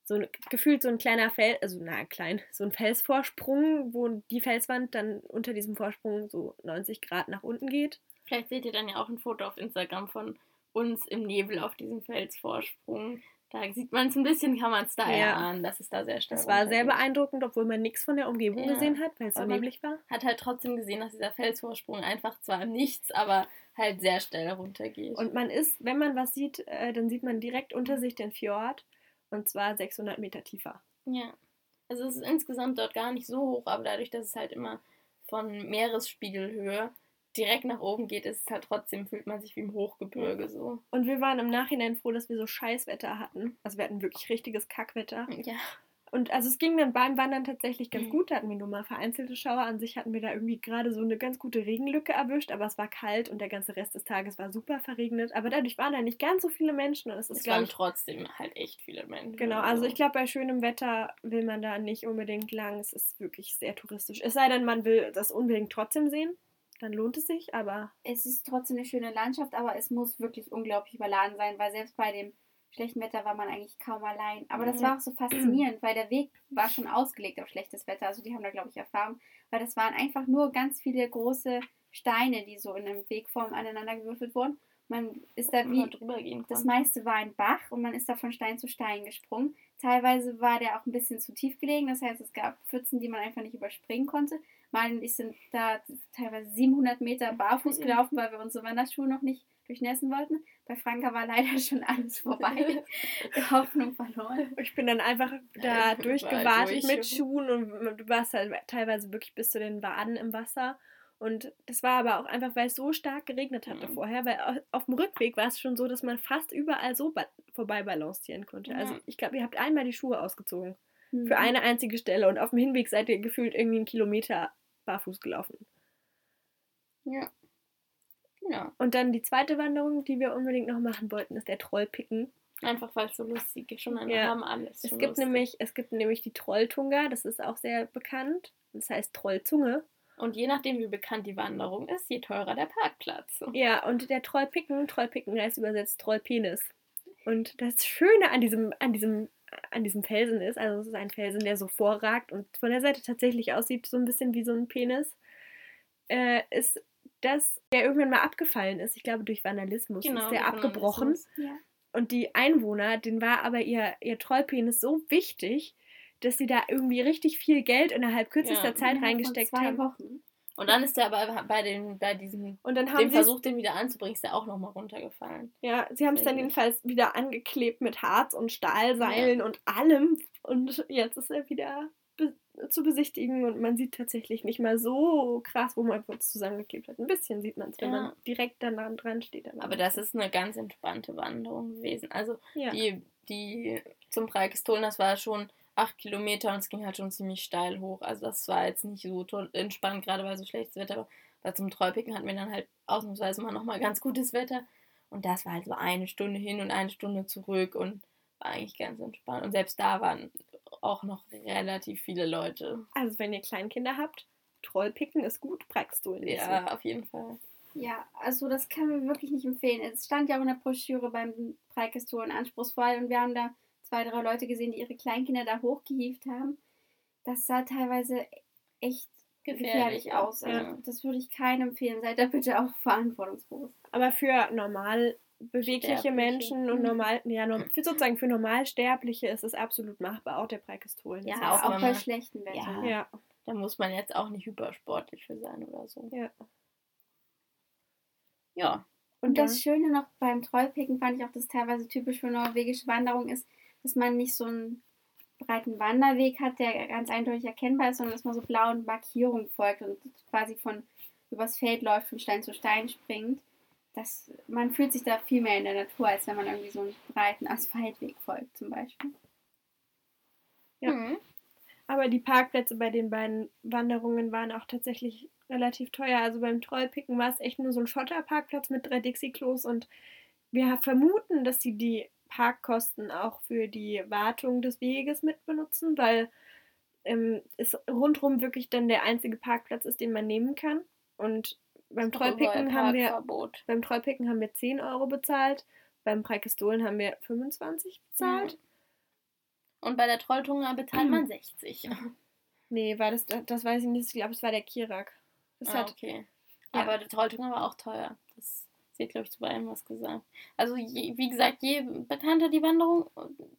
so ein, gefühlt so ein kleiner Fels, also na klein, so ein Felsvorsprung, wo die Felswand dann unter diesem Vorsprung so 90 Grad nach unten geht. Vielleicht seht ihr dann ja auch ein Foto auf Instagram von uns im Nebel auf diesem Felsvorsprung. Da sieht man es ein bisschen, kann man es da Ja. erahnen, dass es da sehr stark Das war sehr beeindruckend, obwohl man nichts von der Umgebung Ja. gesehen hat, weil es so neblig war. Hat halt trotzdem gesehen, dass dieser Felsvorsprung einfach zwar im Nichts, aber halt sehr schnell runtergeht. Und man ist, wenn man was sieht, äh, dann sieht man direkt unter sich den Fjord und zwar 600 Meter tiefer. Ja. Also es ist insgesamt dort gar nicht so hoch, aber dadurch, dass es halt immer von Meeresspiegelhöhe direkt nach oben geht, ist es halt trotzdem, fühlt man sich wie im Hochgebirge so. Und wir waren im Nachhinein froh, dass wir so Scheißwetter hatten. Also wir hatten wirklich richtiges Kackwetter. Ja. Und also es ging dann beim Wandern tatsächlich ganz Mhm. gut. Da hatten wir nur mal vereinzelte Schauer. An sich hatten wir da irgendwie gerade so eine ganz gute Regenlücke erwischt, aber es war kalt und der ganze Rest des Tages war super verregnet. Aber dadurch waren da nicht ganz so viele Menschen und es ist, Es glaube waren ich, trotzdem halt echt viele Menschen. Genau, also ich glaube, bei schönem Wetter will man da nicht unbedingt lang. Es ist wirklich sehr touristisch. Es sei denn, man will das unbedingt trotzdem sehen. Dann lohnt es sich, aber Es ist trotzdem eine schöne Landschaft, aber es muss wirklich unglaublich überladen sein, weil selbst bei dem schlechten Wetter war man eigentlich kaum allein. Aber das Ja. war auch so faszinierend, weil der Weg war schon ausgelegt auf schlechtes Wetter. Also die haben da, glaube ich, Erfahrung, weil das waren einfach nur ganz viele große Steine, die so in einem Wegform aneinander gewürfelt wurden. Man ist da wie, das meiste war ein Bach und man ist da von Stein zu Stein gesprungen. Teilweise war der auch ein bisschen zu tief gelegen, das heißt, es gab Pfützen, die man einfach nicht überspringen konnte. Mal und ich sind da teilweise 700 Meter barfuß Mhm. gelaufen, weil wir unsere Wanderschuhe noch nicht durchnässen wollten. Bei Franka war leider (laughs) schon alles vorbei. Die Hoffnung verloren. ich bin dann einfach da durchgewartet durch. mit Schuhen und du warst halt teilweise wirklich bis zu den Waden im Wasser. Und das war aber auch einfach, weil es so stark geregnet hatte Mhm. vorher, weil au- auf dem Rückweg war es schon so, dass man fast überall so ba vorbei balancieren konnte. Ja. Also ich glaube, ihr habt einmal die Schuhe ausgezogen. Mhm. Für eine einzige Stelle und auf dem Hinweg seid ihr gefühlt irgendwie einen Kilometer barfuß gelaufen. Ja. Genau. Und dann die zweite Wanderung, die wir unbedingt noch machen wollten, ist der Trollpicken. Einfach weil es so lustig ist. Schon Ja. haben alles. Es gibt, lustig. nämlich, es gibt nämlich die Trolltunga, das ist auch sehr bekannt. Das heißt Trollzunge. Und je nachdem, wie bekannt die Wanderung ist, je teurer der Parkplatz. Ja, und der Trollpicken, Trollpicken heißt übersetzt Trollpenis. Und das Schöne an diesem, an diesem, an diesem Felsen ist, also es ist ein Felsen, der so vorragt und von der Seite tatsächlich aussieht, so ein bisschen wie so ein Penis, äh, ist, dass der irgendwann mal abgefallen ist. Ich glaube, durch Vandalismus ist der Genau, abgebrochen. Ja. Und die Einwohner, denen war aber ihr, ihr Trollpenis so wichtig, dass sie da irgendwie richtig viel Geld innerhalb kürzester Ja. Zeit reingesteckt zwei haben. Wochen. Und dann ist der aber bei, den, bei diesem Und dann haben dem Versuch, den wieder anzubringen, ist der auch nochmal runtergefallen. Ja, sie haben es dann jedenfalls wieder angeklebt mit Harz und Stahlseilen und allem. Und jetzt ist er wieder zu besichtigen und man sieht tatsächlich nicht mal so krass, wo man kurz zusammengeklebt hat. Ein bisschen sieht man es, wenn Ja. man direkt dann dran- steht. Aber das ist eine ganz entspannte Wanderung gewesen. Also ja. die, die zum Preikestolen, das war schon acht Kilometer und es ging halt schon ziemlich steil hoch. Also das war jetzt nicht so entspannt, gerade weil so schlechtes Wetter war. Weil zum Treupicken hatten wir dann halt ausnahmsweise mal nochmal ganz gutes Wetter. Und das war halt so eine Stunde hin und eine Stunde zurück und war eigentlich ganz entspannt. Und selbst da waren auch noch relativ viele Leute. Also wenn ihr Kleinkinder habt, Trollpicken ist gut, nicht so. Ja, auf jeden Fall. Ja, also das können wir wirklich nicht empfehlen. Es stand ja auch in der Broschüre beim Preikestolen anspruchsvoll und wir haben da zwei, drei Leute gesehen, die ihre Kleinkinder da hochgehievt haben. Das sah teilweise echt gefährlich, aus. Also Ja. das würde ich keinem empfehlen. Seid da bitte auch verantwortungsbewusst. Aber für normal bewegliche. Menschen und Mhm. normal, ja, (laughs) für sozusagen für Normalsterbliche ist es absolut machbar, auch der Preikestolen. Ja, auch auch bei schlechtem Wetter. Ja. ja, Da muss man jetzt auch nicht hypersportlich für sein oder so. ja. Ja. Und dann- das Schöne noch beim Trollpicken fand ich auch, dass teilweise typisch für norwegische Wanderung ist, dass man nicht so einen breiten Wanderweg hat, der ganz eindeutig erkennbar ist, sondern dass man so blauen Markierungen folgt und quasi von übers Feld läuft, von Stein zu Stein springt. Das, man fühlt sich da viel mehr in der Natur, als wenn man irgendwie so einen breiten Asphaltweg folgt zum Beispiel. Ja. Mhm. Aber die Parkplätze bei den beiden Wanderungen waren auch tatsächlich relativ teuer. Also beim Trollpicken war es echt nur so ein Schotterparkplatz mit drei Dixie-Klos und wir vermuten, dass sie die Parkkosten auch für die Wartung des Weges mit benutzen, weil ähm, es rundherum wirklich dann der einzige Parkplatz ist, den man nehmen kann. Und beim Trollpicken haben wir beim Trollpicken haben wir 10 Euro bezahlt, beim Preikestolen haben wir 25 bezahlt. Und bei der Trolltunge bezahlt man 60. (laughs) Nee, war das, das weiß ich nicht. Ich glaube, es war der Kirak. Das Ah, hat, okay. Ja. Aber der Trolltunge war auch teuer. Das sie hat, glaube ich, zu beidem was gesagt. Also, je, wie gesagt, je bekannter die Wanderung,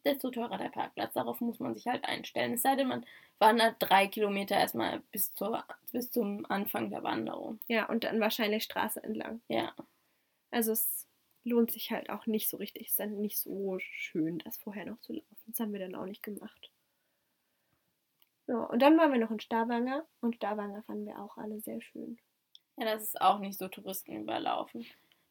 desto teurer der Parkplatz. Darauf muss man sich halt einstellen. Es sei denn, man wandert drei Kilometer erstmal bis, zur, bis zum Anfang der Wanderung. ja, und dann wahrscheinlich Straße entlang. Ja. Also es lohnt sich halt auch nicht so richtig. Ist dann nicht so schön, das vorher noch zu laufen. Das haben wir dann auch nicht gemacht. Ja, und dann waren wir noch in Stavanger und Stavanger fanden wir auch alle sehr schön. Ja, das ist auch nicht so touristenüberlaufen.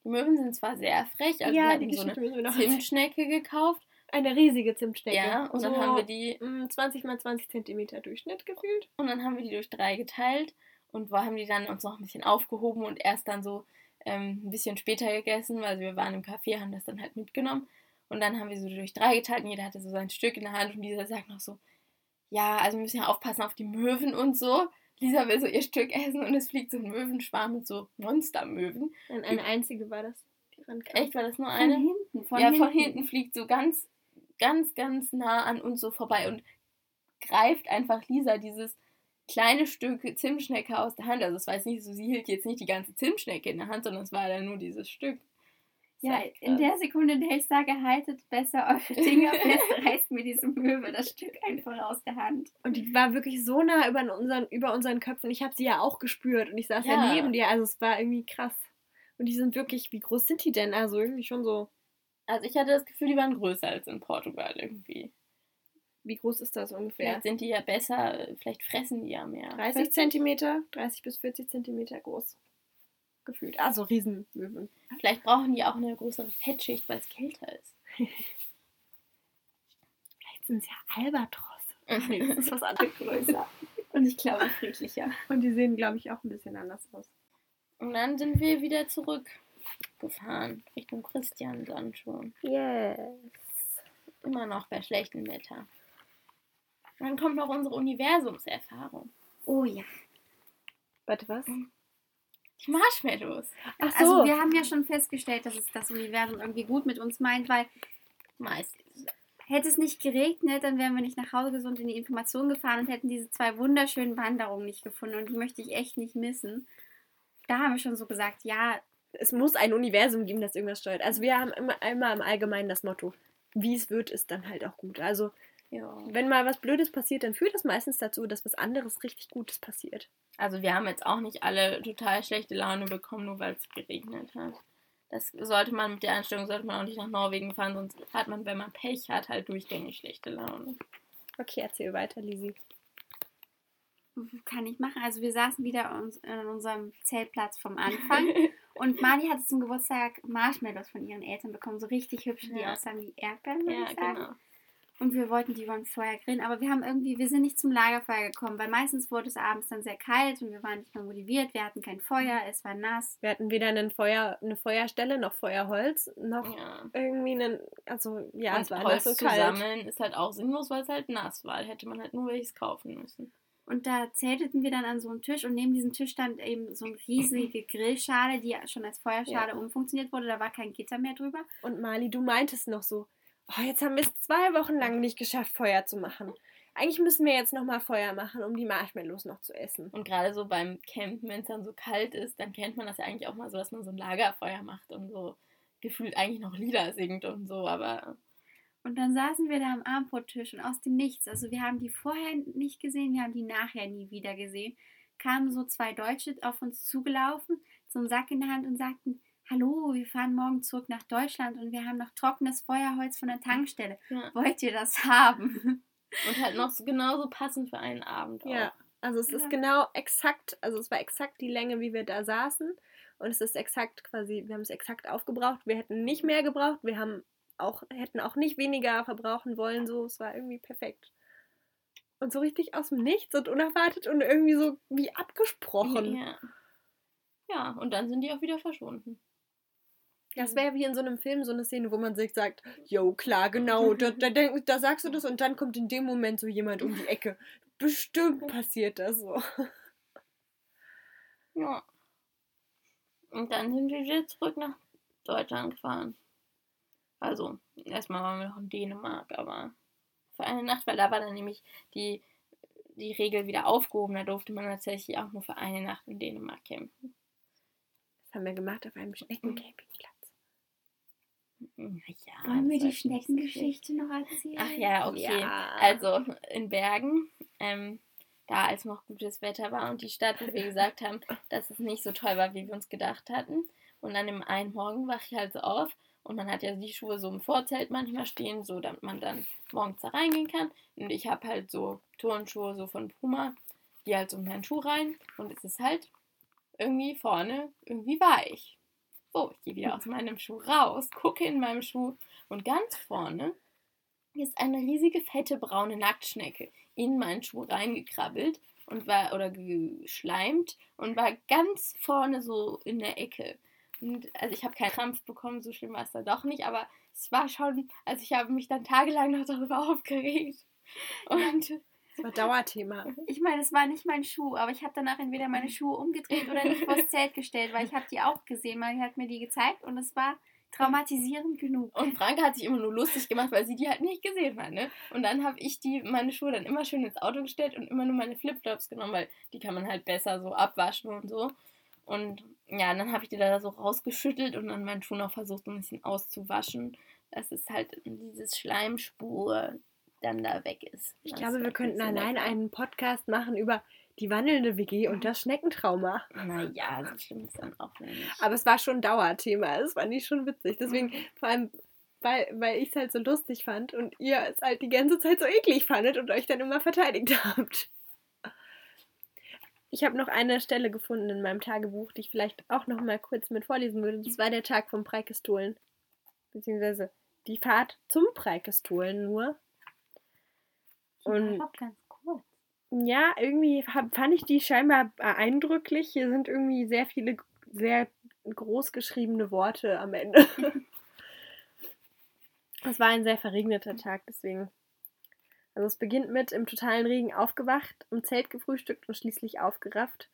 Die Möwen sind zwar sehr frech, also wir ja, hatten die so eine wir. Zimtschnecke gekauft. Eine riesige Zimtstecke. Ja, und dann so, haben wir die mm, 20 mal 20 Zentimeter Durchschnitt gefühlt. Und dann haben wir die durch drei geteilt und wir haben die dann uns noch ein bisschen aufgehoben und erst dann so ähm, ein bisschen später gegessen, weil wir waren im Café, haben das dann halt mitgenommen. Und dann haben wir so durch drei geteilt und jeder hatte so sein Stück in der Hand und Lisa sagt noch so, ja, also wir müssen ja aufpassen auf die Möwen und so. Lisa will so ihr Stück essen und es fliegt so ein Möwenschwarm mit so Monstermöwen. Und eine einzige war das, die rankam. Echt, war das nur Von eine? hinten, von ja, hinten. von hinten fliegt so ganz, ganz, ganz nah an uns so vorbei und greift einfach Lisa dieses kleine Stück Zimtschnecke aus der Hand. Also es war jetzt nicht so, sie hielt jetzt nicht die ganze Zimtschnecke in der Hand, sondern es war dann nur dieses Stück. Ja, in der Sekunde, in der ich sage, haltet besser eure Finger fest, (laughs) reißt mir diese Möwe das Stück einfach aus der Hand. Und die war wirklich so nah über unseren, über unseren Köpfen. Ich habe sie ja auch gespürt und ich saß ja. Ja. neben dir. Also es war irgendwie krass. Und die sind wirklich, wie groß sind die denn? Also irgendwie schon so, Also ich hatte das Gefühl, die waren größer als in Portugal irgendwie. wie groß ist das ungefähr? Vielleicht sind die ja besser, vielleicht fressen die ja mehr. 30 Zentimeter, 30 bis 40 Zentimeter groß. Gefühlt. Also Riesenmöwen. Vielleicht brauchen die auch eine größere Fettschicht, weil es kälter ist. (laughs) Vielleicht sind es ja Albatrosse. (laughs) Mhm. Das ist was anderes größer. (laughs) Und ich glaube, friedlicher. Und die sehen, glaube ich, auch ein bisschen anders aus. Und dann sind wir wieder zurückgefahren, Richtung Christian dann schon. Yes. Immer noch bei schlechtem Wetter. Dann kommt noch unsere Universumserfahrung. Oh ja. Warte, was? Die Marshmallows. Ach so. Also wir haben ja schon festgestellt, dass es das Universum irgendwie gut mit uns meint, weil Meistens. hätte es nicht geregnet, dann wären wir nicht nach Hause gesund in die Information gefahren und hätten diese zwei wunderschönen Wanderungen nicht gefunden und die möchte ich echt nicht missen. Da haben wir schon so gesagt, ja, es muss ein Universum geben, das irgendwas steuert. Also wir haben immer, immer im Allgemeinen das Motto, wie es wird, ist dann halt auch gut. Also Ja. wenn mal was Blödes passiert, dann führt das meistens dazu, dass was anderes richtig Gutes passiert. Also wir haben jetzt auch nicht alle total schlechte Laune bekommen, nur weil es geregnet hat. Das sollte man mit der Einstellung sollte man auch nicht nach Norwegen fahren, sonst hat man, wenn man Pech hat, halt durchgängig schlechte Laune. Okay, erzähl weiter, Lisi. kann ich machen. Also wir saßen wieder uns- an unserem Zeltplatz vom Anfang (laughs) und Mali hatte zum Geburtstag Marshmallows von ihren Eltern bekommen, so richtig hübsche, die Ja. aussahen wie Erdbeeren, würde Ja, ich sagen. genau. Und wir wollten die beim Feuer grillen, aber wir haben irgendwie, wir sind nicht zum Lagerfeuer gekommen, weil meistens wurde es abends dann sehr kalt und wir waren nicht mehr motiviert, wir hatten kein Feuer, es war nass. Wir hatten weder einen Feuer, eine Feuerstelle noch Feuerholz, noch Ja. irgendwie einen. Also, ja, und es war Holz nass so zu kalt. sammeln ist halt auch sinnlos, weil es halt nass war. Da hätte man halt nur welches kaufen müssen. Und da zelteten wir dann an so einem Tisch und neben diesem Tisch stand eben so eine riesige Grillschale, die schon als Feuerschale umfunktioniert wurde. Da war kein Gitter mehr drüber. Und Mali, du meintest noch so, oh, jetzt haben wir es zwei Wochen lang nicht geschafft, Feuer zu machen. Eigentlich müssen wir jetzt nochmal Feuer machen, um die Marshmallows noch zu essen. Und gerade so beim Campen, wenn es dann so kalt ist, dann kennt man das ja eigentlich auch mal so, dass man so ein Lagerfeuer macht und so gefühlt eigentlich noch Lieder singt und so, aber Und dann saßen wir da am Abendbrottisch und aus dem Nichts, also wir haben die vorher nicht gesehen, wir haben die nachher nie wieder gesehen, kamen so zwei Deutsche auf uns zugelaufen, so einen Sack in der Hand und sagten, hallo, wir fahren morgen zurück nach Deutschland und wir haben noch trockenes Feuerholz von der Tankstelle. ja. Wollt ihr das haben? Und halt noch so genauso passend für einen Abend auch. Ja, also es Ja. ist genau exakt, also es war exakt die Länge, wie wir da saßen. Und es ist exakt quasi, wir haben es exakt aufgebraucht. Wir hätten nicht mehr gebraucht, wir haben auch, hätten auch nicht weniger verbrauchen wollen. So, es war irgendwie perfekt. Und so richtig aus dem Nichts und unerwartet und irgendwie so wie abgesprochen. Ja. ja, und dann sind die auch wieder verschwunden. Das wäre wie in so einem Film so eine Szene, wo man sich sagt, yo, klar, genau, da, (laughs) da, da sagst du das und dann kommt in dem Moment so jemand um die Ecke. Bestimmt passiert das so. (laughs) Ja. Und dann sind wir wieder zurück nach Deutschland gefahren. Also, erstmal waren wir noch in Dänemark, aber für eine Nacht, weil da war dann nämlich die, die Regel wieder aufgehoben. Da durfte man tatsächlich auch nur für eine Nacht in Dänemark campen. Das haben wir gemacht auf einem Schneckencampingplatz. Naja. Wollen wir die Schneckengeschichte noch erzählen? Ach ja, okay. Ja. Also in Bergen, ähm, da als noch gutes Wetter war und die Stadt, wo wir gesagt haben, dass es nicht so toll war, wie wir uns gedacht hatten. Und dann im einen Morgen wach ich halt so auf und man hat ja die Schuhe so im Vorzelt manchmal stehen, so damit man dann morgens da reingehen kann. Und ich habe halt so Turnschuhe so von Puma, die halt so in meinen Schuh rein und es ist halt irgendwie vorne irgendwie weich. So, ich gehe wieder aus meinem Schuh raus, gucke in meinem Schuh und ganz vorne ist eine riesige, fette, braune Nacktschnecke in meinen Schuh reingekrabbelt und war, oder geschleimt und war ganz vorne so in der Ecke. Und, also ich habe keinen Krampf bekommen, so schlimm war es dann doch nicht, aber es war schon, also ich habe mich dann tagelang noch darüber (laughs) aufgeregt. Und Das war Dauerthema. Ich meine, es war nicht mein Schuh, aber ich habe danach entweder meine Schuhe umgedreht oder nicht vors Zelt gestellt, weil ich habe die auch gesehen. Man hat mir die gezeigt und es war traumatisierend genug. Und Franka hat sich immer nur lustig gemacht, weil sie die halt nicht gesehen hat, ne? Und dann habe ich die, meine Schuhe dann immer schön ins Auto gestellt und immer nur meine Flipflops genommen, weil die kann man halt besser so abwaschen und so. Und ja, dann habe ich die da so rausgeschüttelt und dann meinen Schuh noch versucht, ein bisschen auszuwaschen, dass es halt dieses Schleimspur dann da weg ist. Ich Das glaube, wir könnten allein lecker. einen Podcast machen über die wandelnde WG und das Schneckentrauma. Naja, so schlimm ist dann auch nicht. Aber es war schon ein Dauerthema. Das fand ich schon witzig. Deswegen, vor allem, weil, weil ich es halt so lustig fand und ihr es halt die ganze Zeit so eklig fandet und euch dann immer verteidigt (laughs) habt. Ich habe noch eine Stelle gefunden in meinem Tagebuch, die ich vielleicht auch noch mal kurz mit vorlesen würde. Das war der Tag vom Preikestolen. Beziehungsweise die Fahrt zum Preikestolen nur. Und kurz. ja, irgendwie fand ich die scheinbar eindrücklich. Hier sind irgendwie sehr viele sehr groß geschriebene Worte am Ende. (laughs) Es war ein sehr verregneter Tag, deswegen. Also es beginnt mit im totalen Regen aufgewacht, im Zelt gefrühstückt und schließlich aufgerafft,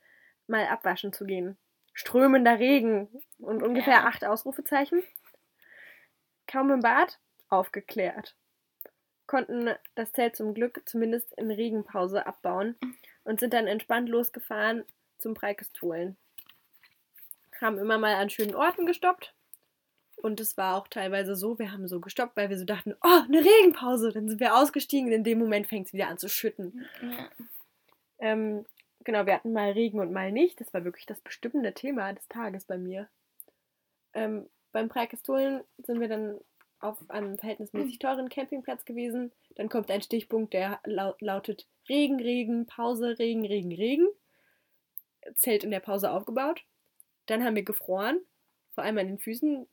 mal abwaschen zu gehen. Strömender Regen und ungefähr Ja. acht Ausrufezeichen. Kaum im Bad, aufgeklärt. Konnten das Zelt zum Glück zumindest in Regenpause abbauen und sind dann entspannt losgefahren zum Preikestolen. Haben immer mal an schönen Orten gestoppt. Und es war auch teilweise so, wir haben so gestoppt, weil wir so dachten, oh, eine Regenpause. Dann sind wir ausgestiegen und in dem Moment fängt es wieder an zu schütten. Ja. Ähm, genau, wir hatten mal Regen und mal nicht. Das war wirklich das bestimmende Thema des Tages bei mir. Ähm, beim Preikestolen sind wir dann auf einem verhältnismäßig teuren Campingplatz gewesen. Dann kommt ein Stichpunkt, der lau lautet Regen, Regen, Pause, Regen, Regen, Regen. Zelt in der Pause aufgebaut. Dann haben wir gefroren, vor allem an den Füßen.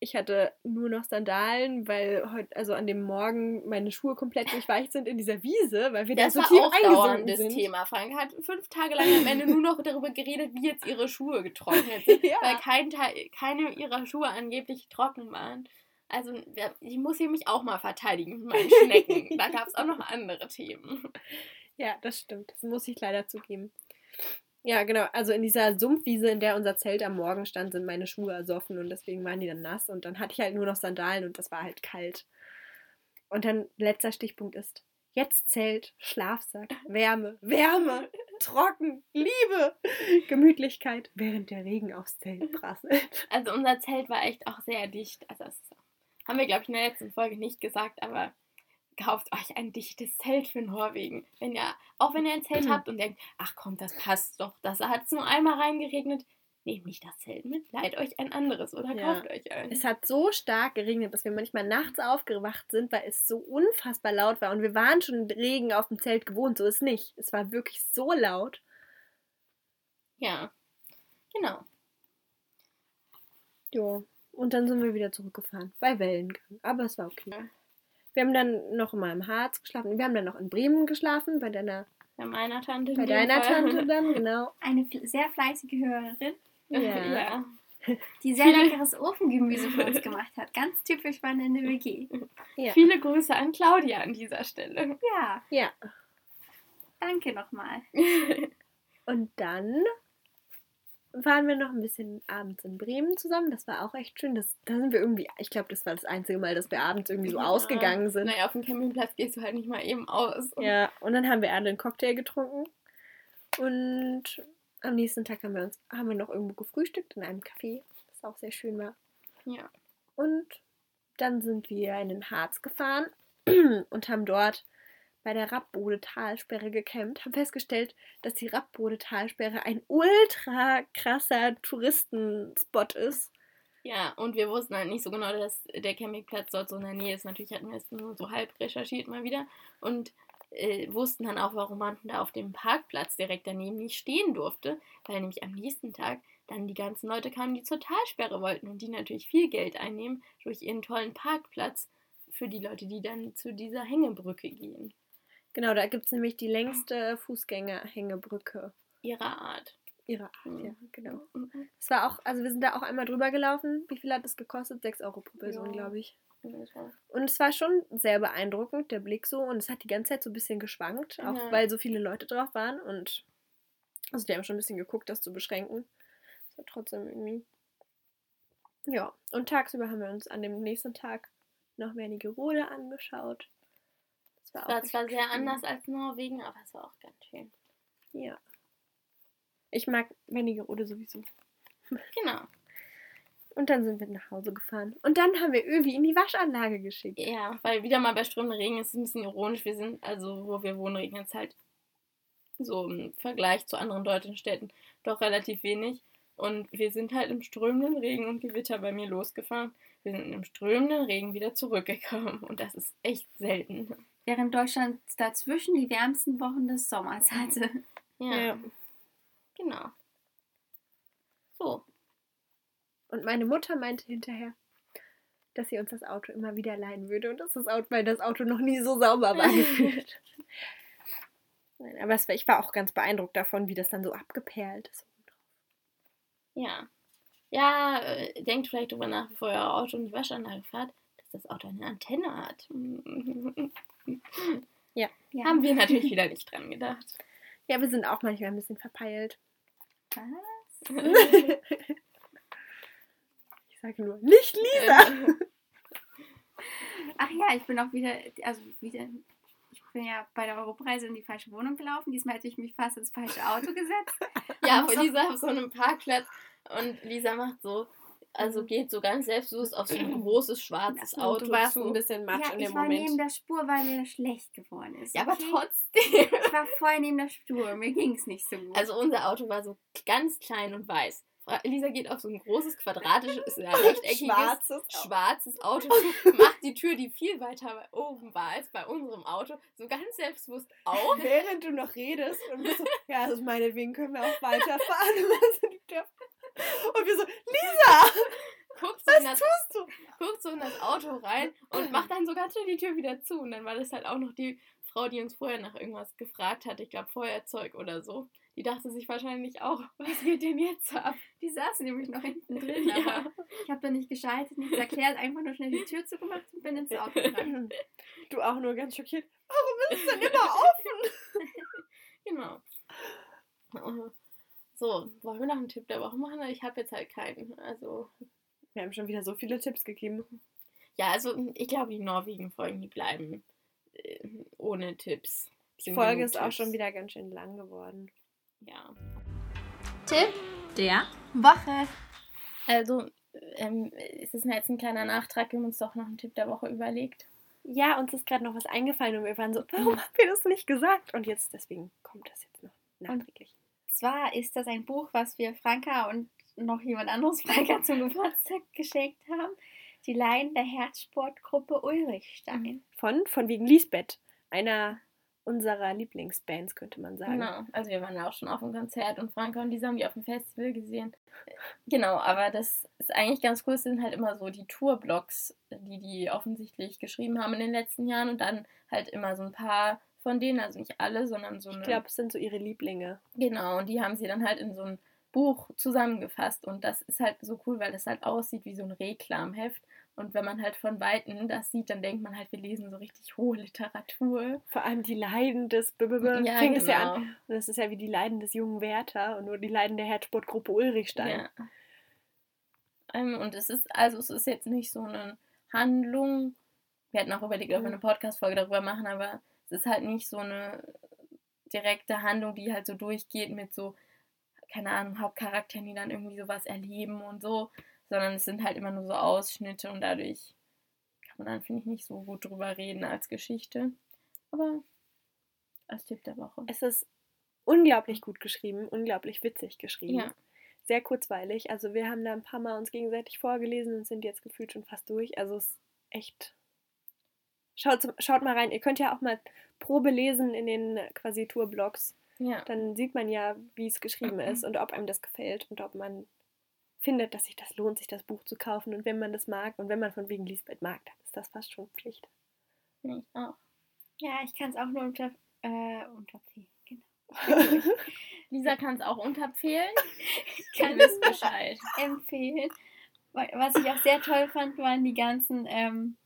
Ich hatte nur noch Sandalen, weil heute, also an dem Morgen meine Schuhe komplett durchweicht sind in dieser Wiese, weil wir Das da so tief eingesunken sind. Thema. Frank hat fünf Tage lang am Ende nur noch darüber geredet, wie jetzt ihre Schuhe getrocknet (laughs) sind, Ja. weil kein Teil, keine ihrer Schuhe angeblich trocken waren. Also ich muss hier mich auch mal verteidigen mit meinen Schnecken. (laughs) da gab es auch noch andere Themen. Ja, das stimmt. Das muss ich leider zugeben. Ja, genau. Also in dieser Sumpfwiese, in der unser Zelt am Morgen stand, sind meine Schuhe ersoffen und deswegen waren die dann nass. Und dann hatte ich halt nur noch Sandalen und das war halt kalt. Und dann letzter Stichpunkt ist, jetzt Zelt, Schlafsack, Wärme, Wärme, (laughs) trocken, Liebe, Gemütlichkeit, während der Regen aufs Zelt prasselt. Also unser Zelt war echt auch sehr dicht. Also das haben wir, glaube ich, in der letzten Folge nicht gesagt, aber kauft euch ein dichtes Zelt für Norwegen. Wenn ihr, auch wenn ihr ein Zelt (clears throat) habt und denkt, ach komm, das passt doch, das hat es nur einmal reingeregnet, nehmt nicht das Zelt mit, leiht euch ein anderes oder Ja. kauft euch eins. Es hat so stark geregnet, dass wir manchmal nachts aufgewacht sind, weil es so unfassbar laut war. Und wir waren schon Regen auf dem Zelt gewohnt, so ist nicht. Es war wirklich so laut. Ja, genau. Ja. Und dann sind wir wieder zurückgefahren. Bei Wellengang. Aber es war okay. Ja. Wir haben dann noch mal im Harz geschlafen. Wir haben dann noch in Bremen geschlafen, bei deiner, Bei meiner Tante. bei deiner Fall. Tante (laughs) dann, genau. Eine sehr fleißige Hörerin, Ja. ja. (laughs) die sehr (laughs) leckeres Ofengemüse für uns gemacht hat. Ganz typisch spannende WG. Ja. Viele Grüße an Claudia an dieser Stelle. Ja, Ja. danke nochmal. Und dann waren wir noch ein bisschen abends in Bremen zusammen. Das war auch echt schön. Das, da sind wir irgendwie, ich glaube, das war das einzige Mal, dass wir abends irgendwie so Ja. ausgegangen sind. Naja, auf dem Campingplatz gehst du halt nicht mal eben aus. Und Ja, und dann haben wir alle einen Cocktail getrunken. Und am nächsten Tag haben wir uns haben wir noch irgendwo gefrühstückt in einem Café, das auch sehr schön war. Ja. Und dann sind wir in den Harz gefahren (clears throat) und haben dort bei der Rappbode Talsperre gecampt, haben festgestellt, dass die Rappbode Talsperre ein ultra krasser Touristenspot ist. Ja, und wir wussten halt nicht so genau, dass der Campingplatz dort so in der Nähe ist. Natürlich hatten wir es nur so halb recherchiert mal wieder und äh, wussten dann auch, warum man da auf dem Parkplatz direkt daneben nicht stehen durfte, weil nämlich am nächsten Tag dann die ganzen Leute kamen, die zur Talsperre wollten und die natürlich viel Geld einnehmen durch ihren tollen Parkplatz für die Leute, die dann zu dieser Hängebrücke gehen. Genau, da gibt es nämlich die längste Fußgängerhängebrücke Ihrer Art. ihrer Art. Mhm. Ja, genau. Mhm. Es war auch, also wir sind da auch einmal drüber gelaufen. Wie viel hat es gekostet? 6 Euro pro Person, Ja. glaube ich. Und es war schon sehr beeindruckend, der Blick so. Und es hat die ganze Zeit so ein bisschen geschwankt, auch Ja. weil so viele Leute drauf waren. Und also die haben schon ein bisschen geguckt, das zu beschränken. Es war trotzdem irgendwie. Ja, und tagsüber haben wir uns an dem nächsten Tag noch Wernigerode angeschaut. Das war echt zwar sehr schön. anders als Norwegen, aber es war auch ganz schön. Ja. Ich mag Wernigerode sowieso. Genau. Und dann sind wir nach Hause gefahren. Und dann haben wir Övi in die Waschanlage geschickt. Ja, weil wieder mal bei strömendem Regen ist es ein bisschen ironisch. Wir sind, also wo wir wohnen, regnet es halt so im Vergleich zu anderen deutschen Städten doch relativ wenig. Und wir sind halt im strömenden Regen und Gewitter bei mir losgefahren. Wir sind im strömenden Regen wieder zurückgekommen. Und das ist echt selten. Während Deutschland dazwischen die wärmsten Wochen des Sommers hatte. Ja, Ja. genau. So. Und meine Mutter meinte hinterher, dass sie uns das Auto immer wieder leihen würde und dass das Auto, weil das Auto noch nie so sauber war (laughs) gefühlt. Nein, aber es war, ich war auch ganz beeindruckt davon, wie das dann so abgeperlt ist. Ja. Ja, äh, denkt vielleicht drüber nach, bevor ihr euer Auto in die Waschanlage fahrt, dass das Auto eine Antenne hat. (laughs) Ja. Haben wir natürlich wieder nicht dran gedacht. Ja, wir sind auch manchmal ein bisschen verpeilt. Was? Ich sage nur, nicht Lisa! (laughs) Ach ja, ich bin auch wieder, also wieder, ich bin ja bei der Europreise in die falsche Wohnung gelaufen. Diesmal hätte ich mich fast ins falsche Auto gesetzt. (laughs) ja, aber Lisa auf so einem Parkplatz und Lisa macht so, also geht so ganz selbstbewusst auf so ein (clears throat) großes schwarzes Auto Du warst zu. ein bisschen matsch ja, in ich dem war neben Moment. der Spur, weil mir schlecht geworden ist. ja, aber okay? trotzdem. Ich war voll neben der Spur, mir ging es nicht so gut. Also unser Auto war so ganz klein und weiß. Lisa geht auf so ein großes, quadratisches, ja, (laughs) rechteckiges, Schwarzes Auto. schwarzes Auto (laughs) macht die Tür, die viel weiter oben war als bei unserem Auto, so ganz selbstbewusst auf. Während du noch redest und bist so, ja, also meinetwegen können wir auch weiterfahren. Und sind die Tür- Und wir so, Lisa, guckt so, in was das, tust du? guckt so in das Auto rein und macht dann so ganz schnell die Tür wieder zu. Und dann war das halt auch noch die Frau, die uns vorher nach irgendwas gefragt hat. Ich glaube, Feuerzeug oder so. Die dachte sich wahrscheinlich auch, (laughs) was geht denn jetzt ab? Die saßen nämlich noch hinten drin, Ja. ich habe da nicht geschaltet, nichts erklärt, einfach nur schnell die Tür zugemacht und bin ins Auto gegangen. (laughs) Du auch nur ganz schockiert. Warum ist es denn immer offen? (laughs) Genau. So, wollen wir noch einen Tipp der Woche machen? Ich habe jetzt halt keinen. Also, Wir haben schon wieder so viele Tipps gegeben. ja, also ich glaube, die Norwegen-Folgen, die bleiben äh, ohne Tipps. Die Folge ist auch Tipps. schon wieder ganz schön lang geworden. Ja. Tipp Der Woche. Also, ähm, es ist jetzt ein kleiner Nachtrag. Wir haben uns doch noch einen Tipp der Woche überlegt. Ja, uns ist gerade noch was eingefallen und wir waren so, warum haben wir das nicht gesagt? Und jetzt, deswegen kommt das jetzt noch nachträglich. Zwar ist das ein Buch, was wir Franka und noch jemand anderes (laughs) Franka zum Geburtstag geschenkt haben. Die Leiden der Herzsportgruppe Ulrichstein. Von, von wegen Lisbeth, einer unserer Lieblingsbands, könnte man sagen. Genau. Also, wir waren ja auch schon auf dem Konzert und Franka und Lisa haben die auf dem Festival gesehen. Genau, aber das ist eigentlich ganz cool. Es sind halt immer so die Tourblogs, die die offensichtlich geschrieben haben in den letzten Jahren und dann halt immer so ein paar von denen, also nicht alle, sondern so eine. Ich glaube, es sind so ihre Lieblinge. Genau, und die haben sie dann halt in so ein Buch zusammengefasst. Und das ist halt so cool, weil das halt aussieht wie so ein Reklamheft. Und wenn man halt von Weitem das sieht, dann denkt man halt, wir lesen so richtig hohe Literatur. Vor allem die Leiden des B -B -B Ja, fängt es ja an. genau. Und das ist ja wie die Leiden des jungen Werther und nur die Leiden der Herzsportgruppe Ulrichstein. Ja. Ähm, und es ist, also es ist jetzt nicht so eine Handlung. Wir hatten auch überlegt, ob wir eine Podcast-Folge darüber machen, aber es ist halt nicht so eine direkte Handlung, die halt so durchgeht mit so, keine Ahnung, Hauptcharakteren, die dann irgendwie sowas erleben und so, sondern es sind halt immer nur so Ausschnitte und dadurch kann man dann, finde ich, nicht so gut drüber reden als Geschichte. Aber als Tipp der Woche. Es ist unglaublich gut geschrieben, unglaublich witzig geschrieben. Ja. Sehr kurzweilig. Also wir haben da ein paar Mal uns gegenseitig vorgelesen und sind jetzt gefühlt schon fast durch. Also es ist echt. Schaut, schaut mal rein. Ihr könnt ja auch mal Probe lesen in den quasi Tourblogs. Ja. Dann sieht man ja, wie es geschrieben ist und ob einem das gefällt und ob man findet, dass sich das lohnt, sich das Buch zu kaufen. Und wenn man das mag und wenn man von wegen Lisbeth mag, dann ist das fast schon Pflicht. Ich auch. Ja, ich kann es auch nur unter, äh, unterziehen. Genau. (laughs) Lisa kann es auch unterempfehlen. Kann (laughs) Ihr wisst Bescheid. empfehlen. Wa- Was ich auch sehr toll fand, waren die ganzen ähm,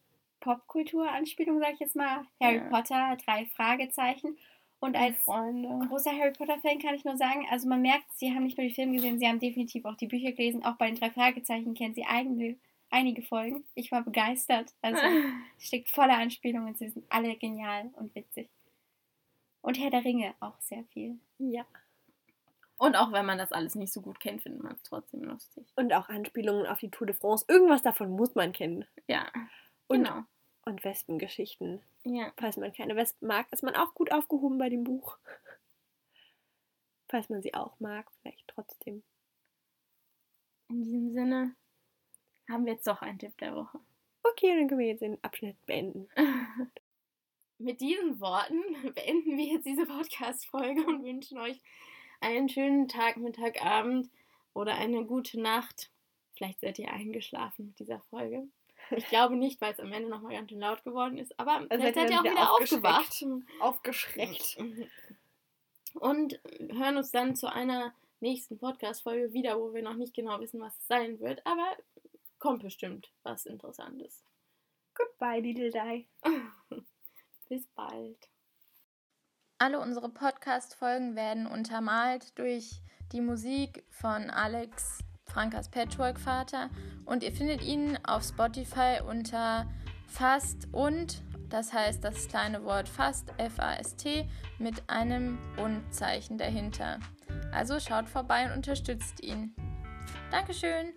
Popkultur-Anspielungen, sag ich jetzt mal. Harry Ja. Potter, drei Fragezeichen. Und als Freunde. großer Harry Potter-Fan kann ich nur sagen, also man merkt, sie haben nicht nur die Filme gesehen, sie haben definitiv auch die Bücher gelesen. Auch bei den drei Fragezeichen kennen sie eigene, einige Folgen. Ich war begeistert. Also (laughs) es steckt voller Anspielungen. Sie sind alle genial und witzig. Und Herr der Ringe auch sehr viel. Ja. Und auch wenn man das alles nicht so gut kennt, findet man es trotzdem lustig. Und auch Anspielungen auf die Tour de France. Irgendwas davon muss man kennen. Ja, Und, genau. und Wespengeschichten. Ja. Falls man keine Wespen mag, ist man auch gut aufgehoben bei dem Buch. Falls man sie auch mag, vielleicht trotzdem. In diesem Sinne haben wir jetzt doch einen Tipp der Woche. Okay, dann können wir jetzt den Abschnitt beenden. (laughs) Mit diesen Worten (laughs) beenden wir jetzt diese Podcast-Folge und wünschen euch einen schönen Tag, Mittag, Abend oder eine gute Nacht. Vielleicht seid ihr eingeschlafen mit dieser Folge. Ich glaube nicht, weil es am Ende nochmal ganz schön laut geworden ist. Aber vielleicht seid ihr auch wieder aufgewacht. Aufgeschreckt. Und hören uns dann zu einer nächsten Podcast-Folge wieder, wo wir noch nicht genau wissen, was es sein wird. Aber kommt bestimmt was Interessantes. Goodbye, Little Die. (laughs) Bis bald. Alle unsere Podcast-Folgen werden untermalt durch die Musik von Alex, Frankas Patchwork-Vater. Und ihr findet ihn auf Spotify unter Fast und, das heißt das kleine Wort Fast, F-A-S-T, mit einem Und-Zeichen dahinter. Also schaut vorbei und unterstützt ihn. Dankeschön!